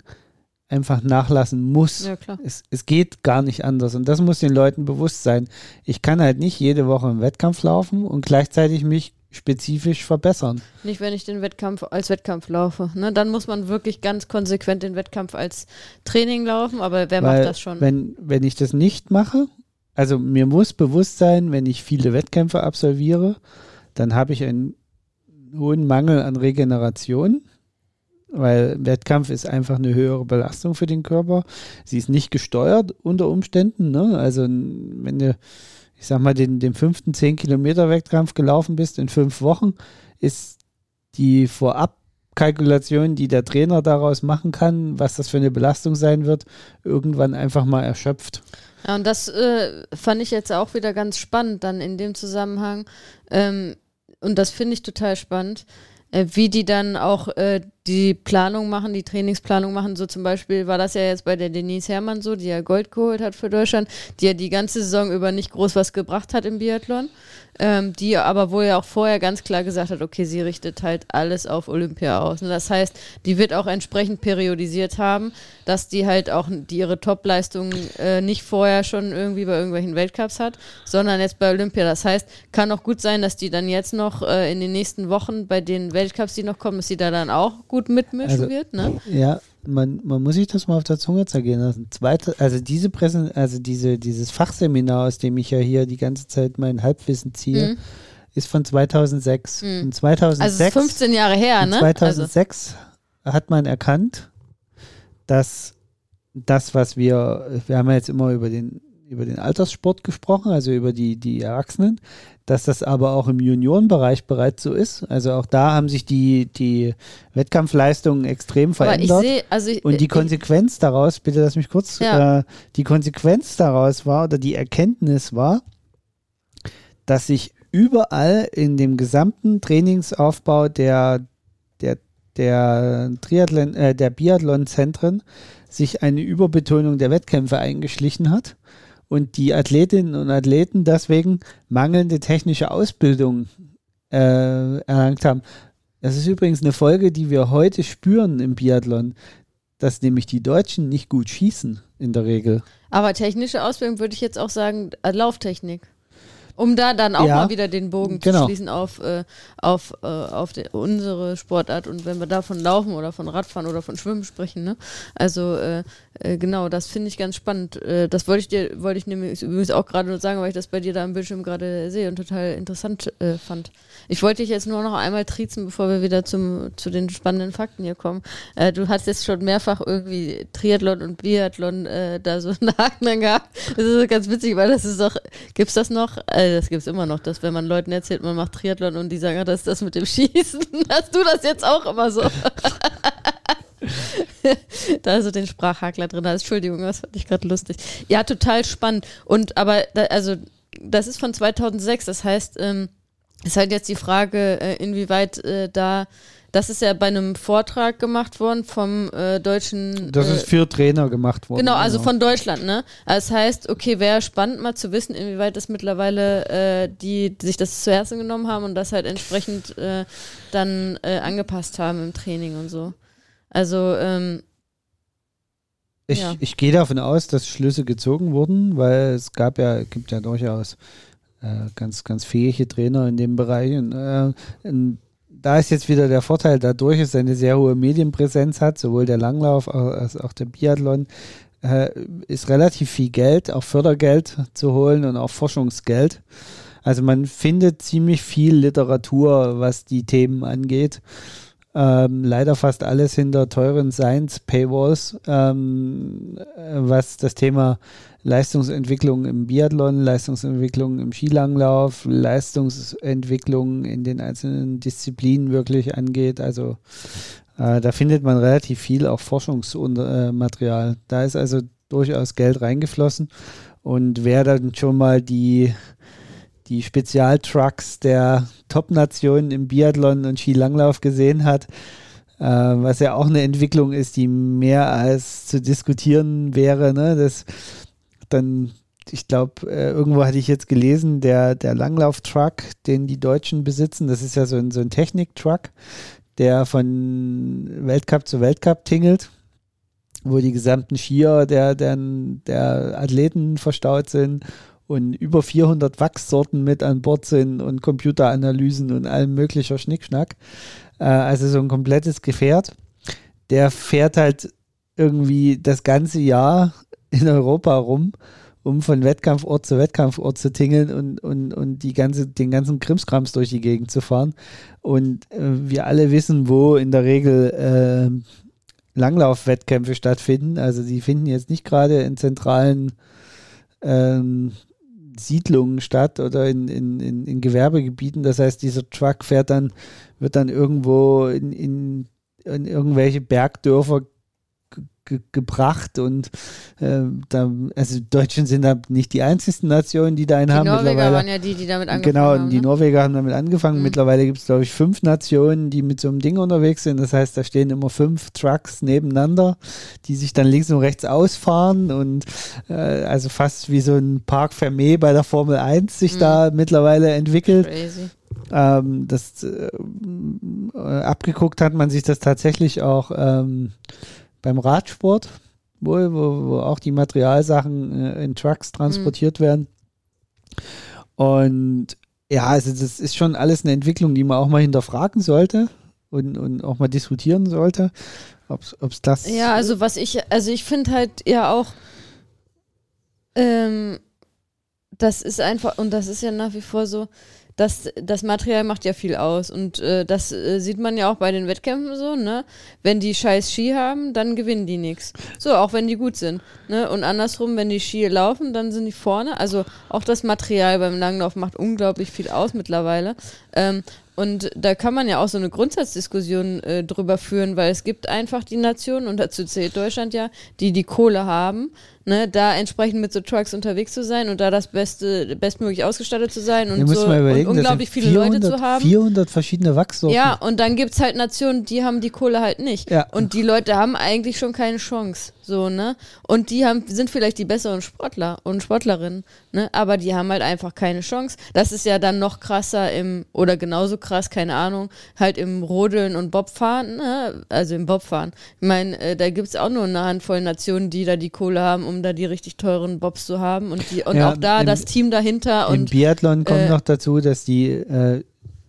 einfach nachlassen muss. Ja, klar. Es, es geht gar nicht anders und das muss den Leuten bewusst sein. Ich kann halt nicht jede Woche im Wettkampf laufen und gleichzeitig mich spezifisch verbessern.
Nicht, wenn ich den Wettkampf als Wettkampf laufe. Ne? Dann muss man wirklich ganz konsequent den Wettkampf als Training laufen, aber wer Weil, macht das schon?
Wenn, wenn ich das nicht mache, also mir muss bewusst sein, wenn ich viele Wettkämpfe absolviere, dann habe ich einen hohen Mangel an Regeneration, weil Wettkampf ist einfach eine höhere Belastung für den Körper. Sie ist nicht gesteuert unter Umständen. Ne? Also wenn du, ich sag mal, den, den fünften 10 Kilometer Wettkampf gelaufen bist in fünf Wochen, ist die Vorabkalkulation, die der Trainer daraus machen kann, was das für eine Belastung sein wird, irgendwann einfach mal erschöpft.
Ja, und das äh, fand ich jetzt auch wieder ganz spannend dann in dem Zusammenhang. Ähm, und das finde ich total spannend, äh, wie die dann auch äh, die Planung machen, die Trainingsplanung machen. So zum Beispiel war das ja jetzt bei der Denise Herrmann so, die ja Gold geholt hat für Deutschland, die ja die ganze Saison über nicht groß was gebracht hat im Biathlon ähm, die aber wohl ja auch vorher ganz klar gesagt hat, okay, sie richtet halt alles auf Olympia aus. Und das heißt, die wird auch entsprechend periodisiert haben, dass die halt auch die ihre Topleistungen äh, nicht vorher schon irgendwie bei irgendwelchen Weltcups hat, sondern jetzt bei Olympia. Das heißt, kann auch gut sein, dass die dann jetzt noch äh, in den nächsten Wochen bei den Weltcups, die noch kommen, dass sie da dann auch gut mitmischen also, wird. Ne?
Ja, man, man muss sich das mal auf der Zunge zergehen lassen. Zweite, also diese Präsen, also diese, dieses Fachseminar, aus dem ich ja hier die ganze Zeit mein Halbwissen ziehe, mhm. ist von 2006. Mhm. In 2006
also ist 15 Jahre her, ne?
2006 also. hat man erkannt, dass das, was wir, wir haben ja jetzt immer über den über den Alterssport gesprochen, also über die, die Erwachsenen, dass das aber auch im Juniorenbereich bereits so ist. Also auch da haben sich die, die Wettkampfleistungen extrem verändert.
Seh, also ich,
und die Konsequenz ich, daraus, bitte lass mich kurz, ja. äh, die Konsequenz daraus war oder die Erkenntnis war, dass sich überall in dem gesamten Trainingsaufbau der, der, der Triathlon, äh, der Biathlon-Zentren sich eine Überbetonung der Wettkämpfe eingeschlichen hat und die Athletinnen und Athleten deswegen mangelnde technische Ausbildung äh, erlangt haben. Das ist übrigens eine Folge, die wir heute spüren im Biathlon, dass nämlich die Deutschen nicht gut schießen in der Regel.
Aber technische Ausbildung würde ich jetzt auch sagen, äh, Lauftechnik. Um da dann auch ja, mal wieder den Bogen genau. zu schließen auf, äh, auf, äh, auf unsere Sportart und wenn wir da von Laufen oder von Radfahren oder von Schwimmen sprechen, ne? Also äh, äh genau, das finde ich ganz spannend. Äh, das wollte ich dir, wollte ich nämlich übrigens auch gerade sagen, weil ich das bei dir da am Bildschirm gerade sehe und total interessant äh, fand. Ich wollte dich jetzt nur noch einmal triezen, bevor wir wieder zum, zu den spannenden Fakten hier kommen. Äh, du hast jetzt schon mehrfach irgendwie Triathlon und Biathlon äh, da so einen Haken dran gehabt. Das ist ganz witzig, weil das ist doch, gibt's das noch? Äh, das gibt's immer noch, dass wenn man Leuten erzählt, man macht Triathlon und die sagen, das ist das mit dem Schießen. Hast du das jetzt auch immer so? da ist so den Sprachhakler drin. Entschuldigung, das fand ich gerade lustig. Ja, total spannend. Und aber, da, also, das ist von 2006, das heißt, ähm, ist halt jetzt die Frage, äh, inwieweit äh, da, das ist ja bei einem Vortrag gemacht worden vom äh, deutschen.
Das ist äh, für Trainer gemacht worden.
Genau, also genau. von Deutschland, ne? Also das heißt, okay, wäre spannend mal zu wissen, inwieweit das mittlerweile äh, die, die sich das zu Herzen genommen haben und das halt entsprechend äh, dann angepasst haben im Training und so. Also, ähm,
ich, ja. ich gehe davon aus, dass Schlüsse gezogen wurden, weil es gab ja, gibt ja durchaus äh, ganz, ganz fähige Trainer in dem Bereich. Und, äh, in, da ist jetzt wieder der Vorteil, dadurch, dass er eine sehr hohe Medienpräsenz hat, sowohl der Langlauf als auch der Biathlon, äh, ist relativ viel Geld, auch Fördergeld zu holen und auch Forschungsgeld. Also man findet ziemlich viel Literatur, was die Themen angeht. Ähm, leider fast alles hinter teuren Science-Paywalls, ähm, was das Thema Leistungsentwicklung im Biathlon, Leistungsentwicklung im Skilanglauf, Leistungsentwicklung in den einzelnen Disziplinen wirklich angeht. Also äh, da findet man relativ viel auch Forschungsmaterial. Da ist also durchaus Geld reingeflossen. Und wer dann schon mal die, die Spezialtrucks der Top-Nationen im Biathlon und Skilanglauf gesehen hat, äh, was ja auch eine Entwicklung ist, die mehr als zu diskutieren wäre. Ne? Das dann, ich glaube, äh, irgendwo hatte ich jetzt gelesen, der, der Langlauf-Truck, den die Deutschen besitzen, das ist ja so ein, so ein Technik-Truck, der von Weltcup zu Weltcup tingelt, wo die gesamten Skier der, der, der Athleten verstaut sind und über 400 Wachssorten mit an Bord sind und Computeranalysen und allem möglicher Schnickschnack. Äh, also so ein komplettes Gefährt. Der fährt halt irgendwie das ganze Jahr in Europa rum um von Wettkampfort zu Wettkampfort zu tingeln und, und, und die ganze, den ganzen Krimskrams durch die Gegend zu fahren. Und äh, wir alle wissen, wo in der Regel äh, Langlaufwettkämpfe stattfinden. Also die finden jetzt nicht gerade in zentralen ähm, Siedlungen statt oder in, in, in, in, Gewerbegebieten. Das heißt, dieser Truck fährt dann, wird dann irgendwo in, in, in irgendwelche Bergdörfer ge gebracht und äh, da, also Deutschen sind da nicht die einzigen Nationen, die da einen die haben. Die
Norweger waren ja die, die damit angefangen
genau,
haben.
Genau, die ne? Norweger haben damit angefangen. Mhm. Mittlerweile gibt es, glaube ich, fünf Nationen, die mit so einem Ding unterwegs sind. Das heißt, da stehen immer fünf Trucks nebeneinander, die sich dann links und rechts ausfahren und äh, also fast wie so ein Park Fermé bei der Formel 1 sich mhm. da mittlerweile entwickelt. Crazy. Ähm, das äh, abgeguckt hat man sich das tatsächlich auch ähm, beim Radsport, wo, wo, wo auch die Materialsachen äh, in Trucks transportiert mhm. werden. Und ja, also das ist schon alles eine Entwicklung, die man auch mal hinterfragen sollte und, und auch mal diskutieren sollte, ob es das.
Ja, also was ich, also ich finde halt ja auch, ähm, das ist einfach, und das ist ja nach wie vor so, das, das Material macht ja viel aus. Und äh, das äh, sieht man ja auch bei den Wettkämpfen so, ne? Wenn die scheiß Ski haben, dann gewinnen die nichts. So, auch wenn die gut sind. Ne? Und andersrum, wenn die Ski laufen, dann sind die vorne. Also auch das Material beim Langlauf macht unglaublich viel aus mittlerweile. Ähm, und da kann man ja auch so eine Grundsatzdiskussion äh, drüber führen, weil es gibt einfach die Nationen, und dazu zählt Deutschland ja, die die Kohle haben, ne, da entsprechend mit so Trucks unterwegs zu sein und da das Beste, bestmöglich ausgestattet zu sein und, so, und unglaublich viele 400,
Leute
zu haben.
400 verschiedene Wachsorten.
Ja, und dann gibt es halt Nationen, die haben die Kohle halt nicht.
Ja.
Und die Leute haben eigentlich schon keine Chance. So, ne? Und die haben, sind vielleicht die besseren Sportler und Sportlerinnen, ne? Aber die haben halt einfach keine Chance. Das ist ja dann noch krasser im, oder genauso krass, keine Ahnung, halt im Rodeln und Bobfahren, ne? Also im Bobfahren. Ich meine, äh, da gibt es auch nur eine Handvoll Nationen, die da die Kohle haben, um da die richtig teuren Bobs zu haben. Und die, und ja, auch da im, das Team dahinter.
Im
und,
Biathlon kommt äh, noch dazu, dass die äh,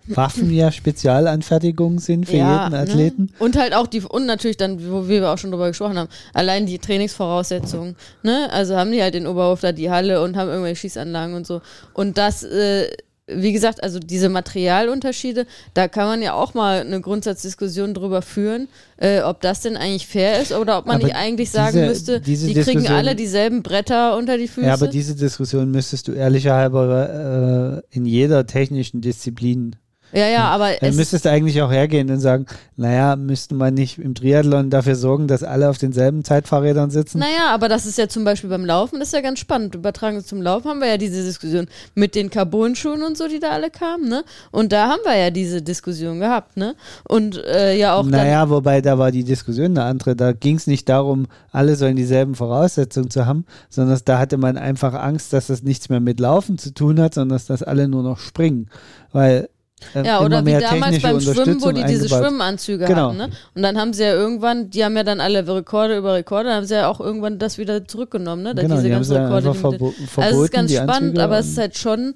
Waffen ja Spezialanfertigungen sind für ja, jeden ne? Athleten. Ne?
Und halt auch die, und natürlich dann, wo wir auch schon drüber gesprochen haben, allein die Trainingsvoraussetzungen. Ne? Also haben die halt in Oberhof da die Halle und haben irgendwelche Schießanlagen und so. Und das, äh, wie gesagt, also diese Materialunterschiede, da kann man ja auch mal eine Grundsatzdiskussion drüber führen, äh, ob das denn eigentlich fair ist oder ob man aber nicht eigentlich sagen diese, müsste, diese die kriegen alle dieselben Bretter unter die Füße.
Ja, aber diese Diskussion müsstest du ehrlicherhalber äh, in jeder technischen Disziplin
ja, ja, aber.
Dann müsstest du eigentlich auch hergehen und sagen, naja, müsste man nicht im Triathlon dafür sorgen, dass alle auf denselben Zeitfahrrädern sitzen?
Naja, aber das ist ja zum Beispiel beim Laufen, das ist ja ganz spannend. Übertragen zum Laufen haben wir ja diese Diskussion mit den Carbon-Schuhen und so, die da alle kamen, ne? Und da haben wir ja diese Diskussion gehabt, ne? Und äh, ja auch.
Naja, wobei da war die Diskussion eine andere. Da ging es nicht darum, alle sollen dieselben Voraussetzungen zu haben, sondern da hatte man einfach Angst, dass das nichts mehr mit Laufen zu tun hat, sondern dass das alle nur noch springen. Weil
äh, ja, oder wie damals beim Schwimmen, wo die diese Schwimmanzüge genau. haben. Ne? Und dann haben sie ja irgendwann, die haben ja dann alle Rekorde über Rekorde, dann haben sie ja auch irgendwann das wieder zurückgenommen. Ne?
Genau, diese die ganzen Rekorde. Verbo verboten,
also es ist ganz spannend, aber es ist halt schon,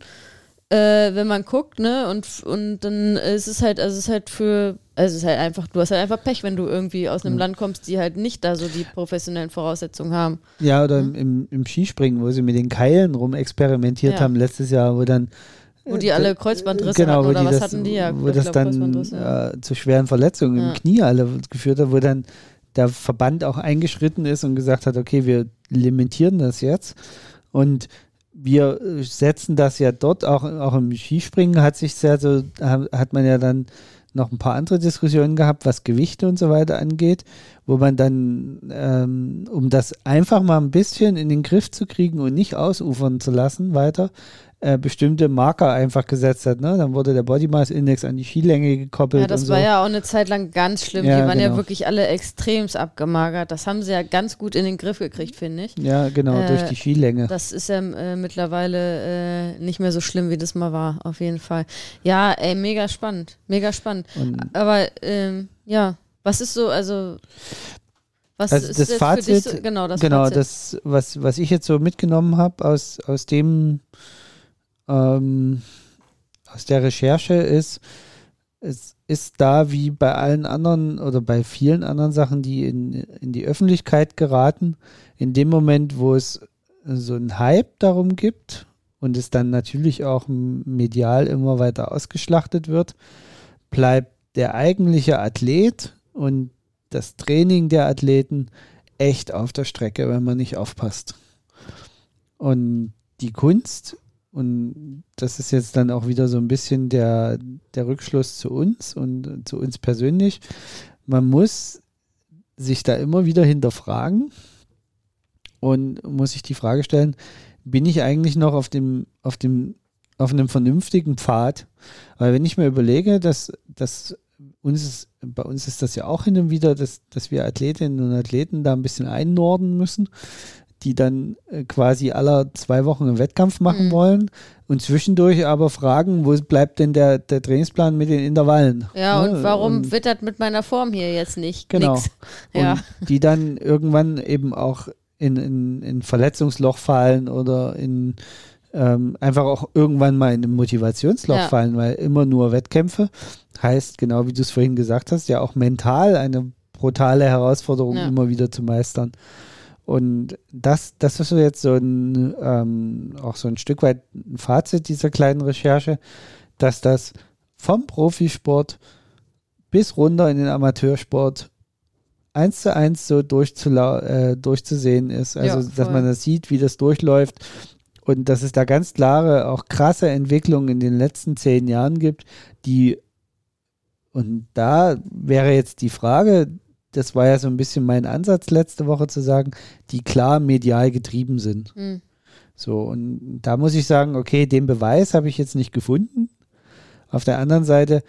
äh, wenn man guckt, ne, und, und dann ist es halt, also es ist halt für, also es ist halt einfach, du hast halt einfach Pech, wenn du irgendwie aus einem mhm. Land kommst, die halt nicht da so die professionellen Voraussetzungen haben.
Ja, oder mhm. im, im Skispringen, wo sie mit den Keilen rumexperimentiert ja. haben letztes Jahr, wo dann
wo die alle Kreuzbandrisse genau, hatten, oder was das, hatten die ja?
Wo das glaub, dann äh, zu schweren Verletzungen ja. im Knie alle geführt hat, wo dann der Verband auch eingeschritten ist und gesagt hat, okay, wir limitieren das jetzt und wir setzen das ja dort, auch, auch im Skispringen hat sich sehr so, hat man ja dann noch ein paar andere Diskussionen gehabt, was Gewichte und so weiter angeht, wo man dann, ähm, um das einfach mal ein bisschen in den Griff zu kriegen und nicht ausufern zu lassen weiter, äh, bestimmte Marker einfach gesetzt hat. Ne? Dann wurde der Body Mass Index an die Skilänge gekoppelt.
Ja, das war
so.
ja auch eine Zeit lang ganz schlimm. Ja, die waren genau. ja wirklich alle extremst abgemagert. Das haben sie ja ganz gut in den Griff gekriegt, finde ich.
Ja, genau, äh, durch die Skilänge.
Das ist ja äh, mittlerweile äh, nicht mehr so schlimm, wie das mal war, auf jeden Fall. Ja, ey, mega spannend. Mega spannend. Und Aber ähm, ja, was ist so, also
was also das Fazit, so, genau, das genau, Fazit. das, was, was ich jetzt so mitgenommen habe aus, aus dem ähm, aus der Recherche ist, es ist da wie bei allen anderen oder bei vielen anderen Sachen, die in, in die Öffentlichkeit geraten, in dem Moment, wo es so einen Hype darum gibt und es dann natürlich auch medial immer weiter ausgeschlachtet wird, bleibt der eigentliche Athlet und das Training der Athleten echt auf der Strecke, wenn man nicht aufpasst. Und die Kunst, und das ist jetzt dann auch wieder so ein bisschen der, der Rückschluss zu uns und zu uns persönlich, man muss sich da immer wieder hinterfragen und muss sich die Frage stellen, bin ich eigentlich noch auf dem, auf dem, auf einem vernünftigen Pfad? Weil wenn ich mir überlege, dass, dass uns ist, bei uns ist das ja auch hin und wieder, dass, dass wir Athletinnen und Athleten da ein bisschen einnorden müssen, die dann äh, quasi aller zwei Wochen einen Wettkampf machen mhm. wollen und zwischendurch aber fragen, wo bleibt denn der, der Trainingsplan mit den Intervallen?
Ja, ne? und warum und, das mit meiner Form hier jetzt nicht?
Genau.
Nix.
Ja. Und die dann irgendwann eben auch in, in, in Verletzungsloch fallen oder in ähm, einfach auch irgendwann mal in ein Motivationsloch ja. fallen, weil immer nur Wettkämpfe heißt, genau wie du es vorhin gesagt hast, ja auch mental eine brutale Herausforderung ja. immer wieder zu meistern. Und das, das ist so jetzt so ein, ähm, auch so ein Stück weit ein Fazit dieser kleinen Recherche, dass das vom Profisport bis runter in den Amateursport eins zu eins so äh, durchzusehen ist. Also, ja, dass man das sieht, wie das durchläuft und dass es da ganz klare, auch krasse Entwicklungen in den letzten zehn Jahren gibt, die und da wäre jetzt die Frage, das war ja so ein bisschen mein Ansatz letzte Woche zu sagen, die klar medial getrieben sind. Mhm. So, und da muss ich sagen, okay, den Beweis habe ich jetzt nicht gefunden. Auf der anderen Seite,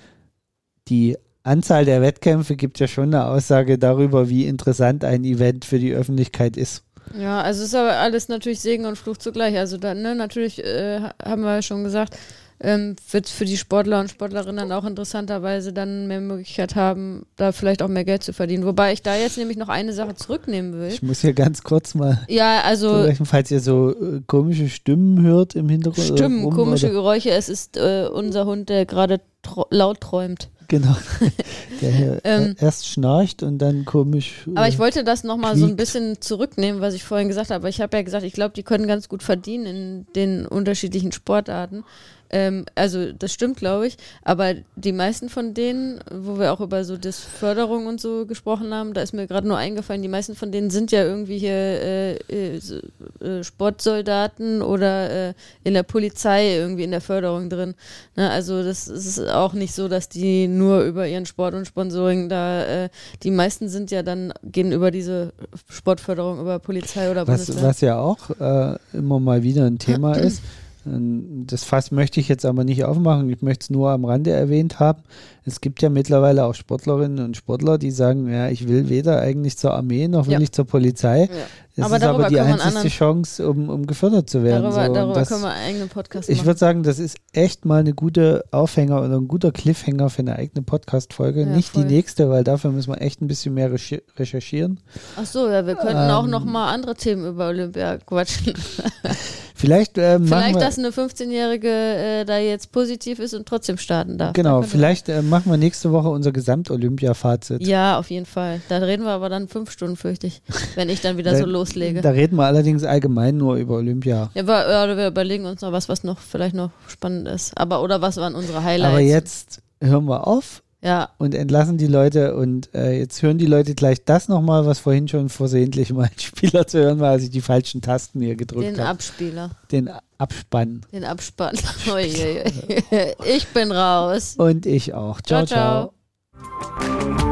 die Anzahl der Wettkämpfe gibt ja schon eine Aussage darüber, wie interessant ein Event für die Öffentlichkeit ist.
Ja, also ist aber alles natürlich Segen und Fluch zugleich. Also dann, ne, natürlich äh, haben wir ja schon gesagt, ähm, wird für die Sportler und Sportlerinnen auch interessanterweise dann mehr Möglichkeit haben, da vielleicht auch mehr Geld zu verdienen. Wobei ich da jetzt nämlich noch eine Sache zurücknehmen will.
Ich muss hier ganz kurz mal.
Ja, also.
Falls ihr so äh, komische Stimmen hört im Hintergrund.
Stimmen, rum, komische oder? Geräusche. Es ist äh, unser Hund, der gerade laut träumt.
Genau. Der hier ähm, erst schnarcht und dann komisch.
Aber ich wollte das nochmal so ein bisschen zurücknehmen, was ich vorhin gesagt habe. Ich habe ja gesagt, ich glaube, die können ganz gut verdienen in den unterschiedlichen Sportarten. Ähm, also das stimmt, glaube ich. Aber die meisten von denen, wo wir auch über so das Förderung und so gesprochen haben, da ist mir gerade nur eingefallen, die meisten von denen sind ja irgendwie hier äh, äh, äh, Sportsoldaten oder äh, in der Polizei irgendwie in der Förderung drin. Ne? Also das, ist auch nicht so, dass die nur über ihren Sport und Sponsoring da, äh, die meisten sind ja dann, gehen über diese Sportförderung über Polizei oder
was, Bundeswehr. Was ja auch äh, immer mal wieder ein Thema ist, das Fass möchte ich jetzt aber nicht aufmachen. Ich möchte es nur am Rande erwähnt haben. Es gibt ja mittlerweile auch Sportlerinnen und Sportler, die sagen, ja, ich will weder eigentlich zur Armee noch will ja. ich zur Polizei. Ja. Das aber ist aber die einzige Chance, um, um gefördert zu werden.
Darüber,
so.
darüber das, können wir einen eigenen Podcast
machen. Ich würde sagen, das ist echt mal eine gute Aufhänger oder ein guter Cliffhanger für eine eigene Podcast-Folge. Ja, Nicht voll. die nächste, weil dafür müssen wir echt ein bisschen mehr recherchieren.
Ach so, ja, wir könnten ähm, auch noch mal andere Themen über Olympia quatschen.
Vielleicht, äh,
vielleicht dass eine 15-Jährige äh, da jetzt positiv ist und trotzdem starten darf.
Genau, vielleicht äh, machen wir nächste Woche unser Gesamt-Olympia-Fazit.
Ja, auf jeden Fall. Da reden wir aber dann fünf Stunden, fürchte ich, wenn ich dann wieder da, so loslege.
Da reden wir allerdings allgemein nur über Olympia.
Ja, aber, wir überlegen uns noch was, was noch vielleicht noch spannend ist. Aber oder was waren unsere Highlights?
Aber jetzt hören wir auf
ja.
Und entlassen die Leute und äh, jetzt hören die Leute gleich das nochmal, was vorhin schon versehentlich mein Spieler zu hören war, als ich die falschen Tasten hier gedrückt habe.
Den hab. Abspieler.
Den Abspann.
Den Abspann. ich bin raus.
Und ich auch. ciao. ciao. ciao. ciao.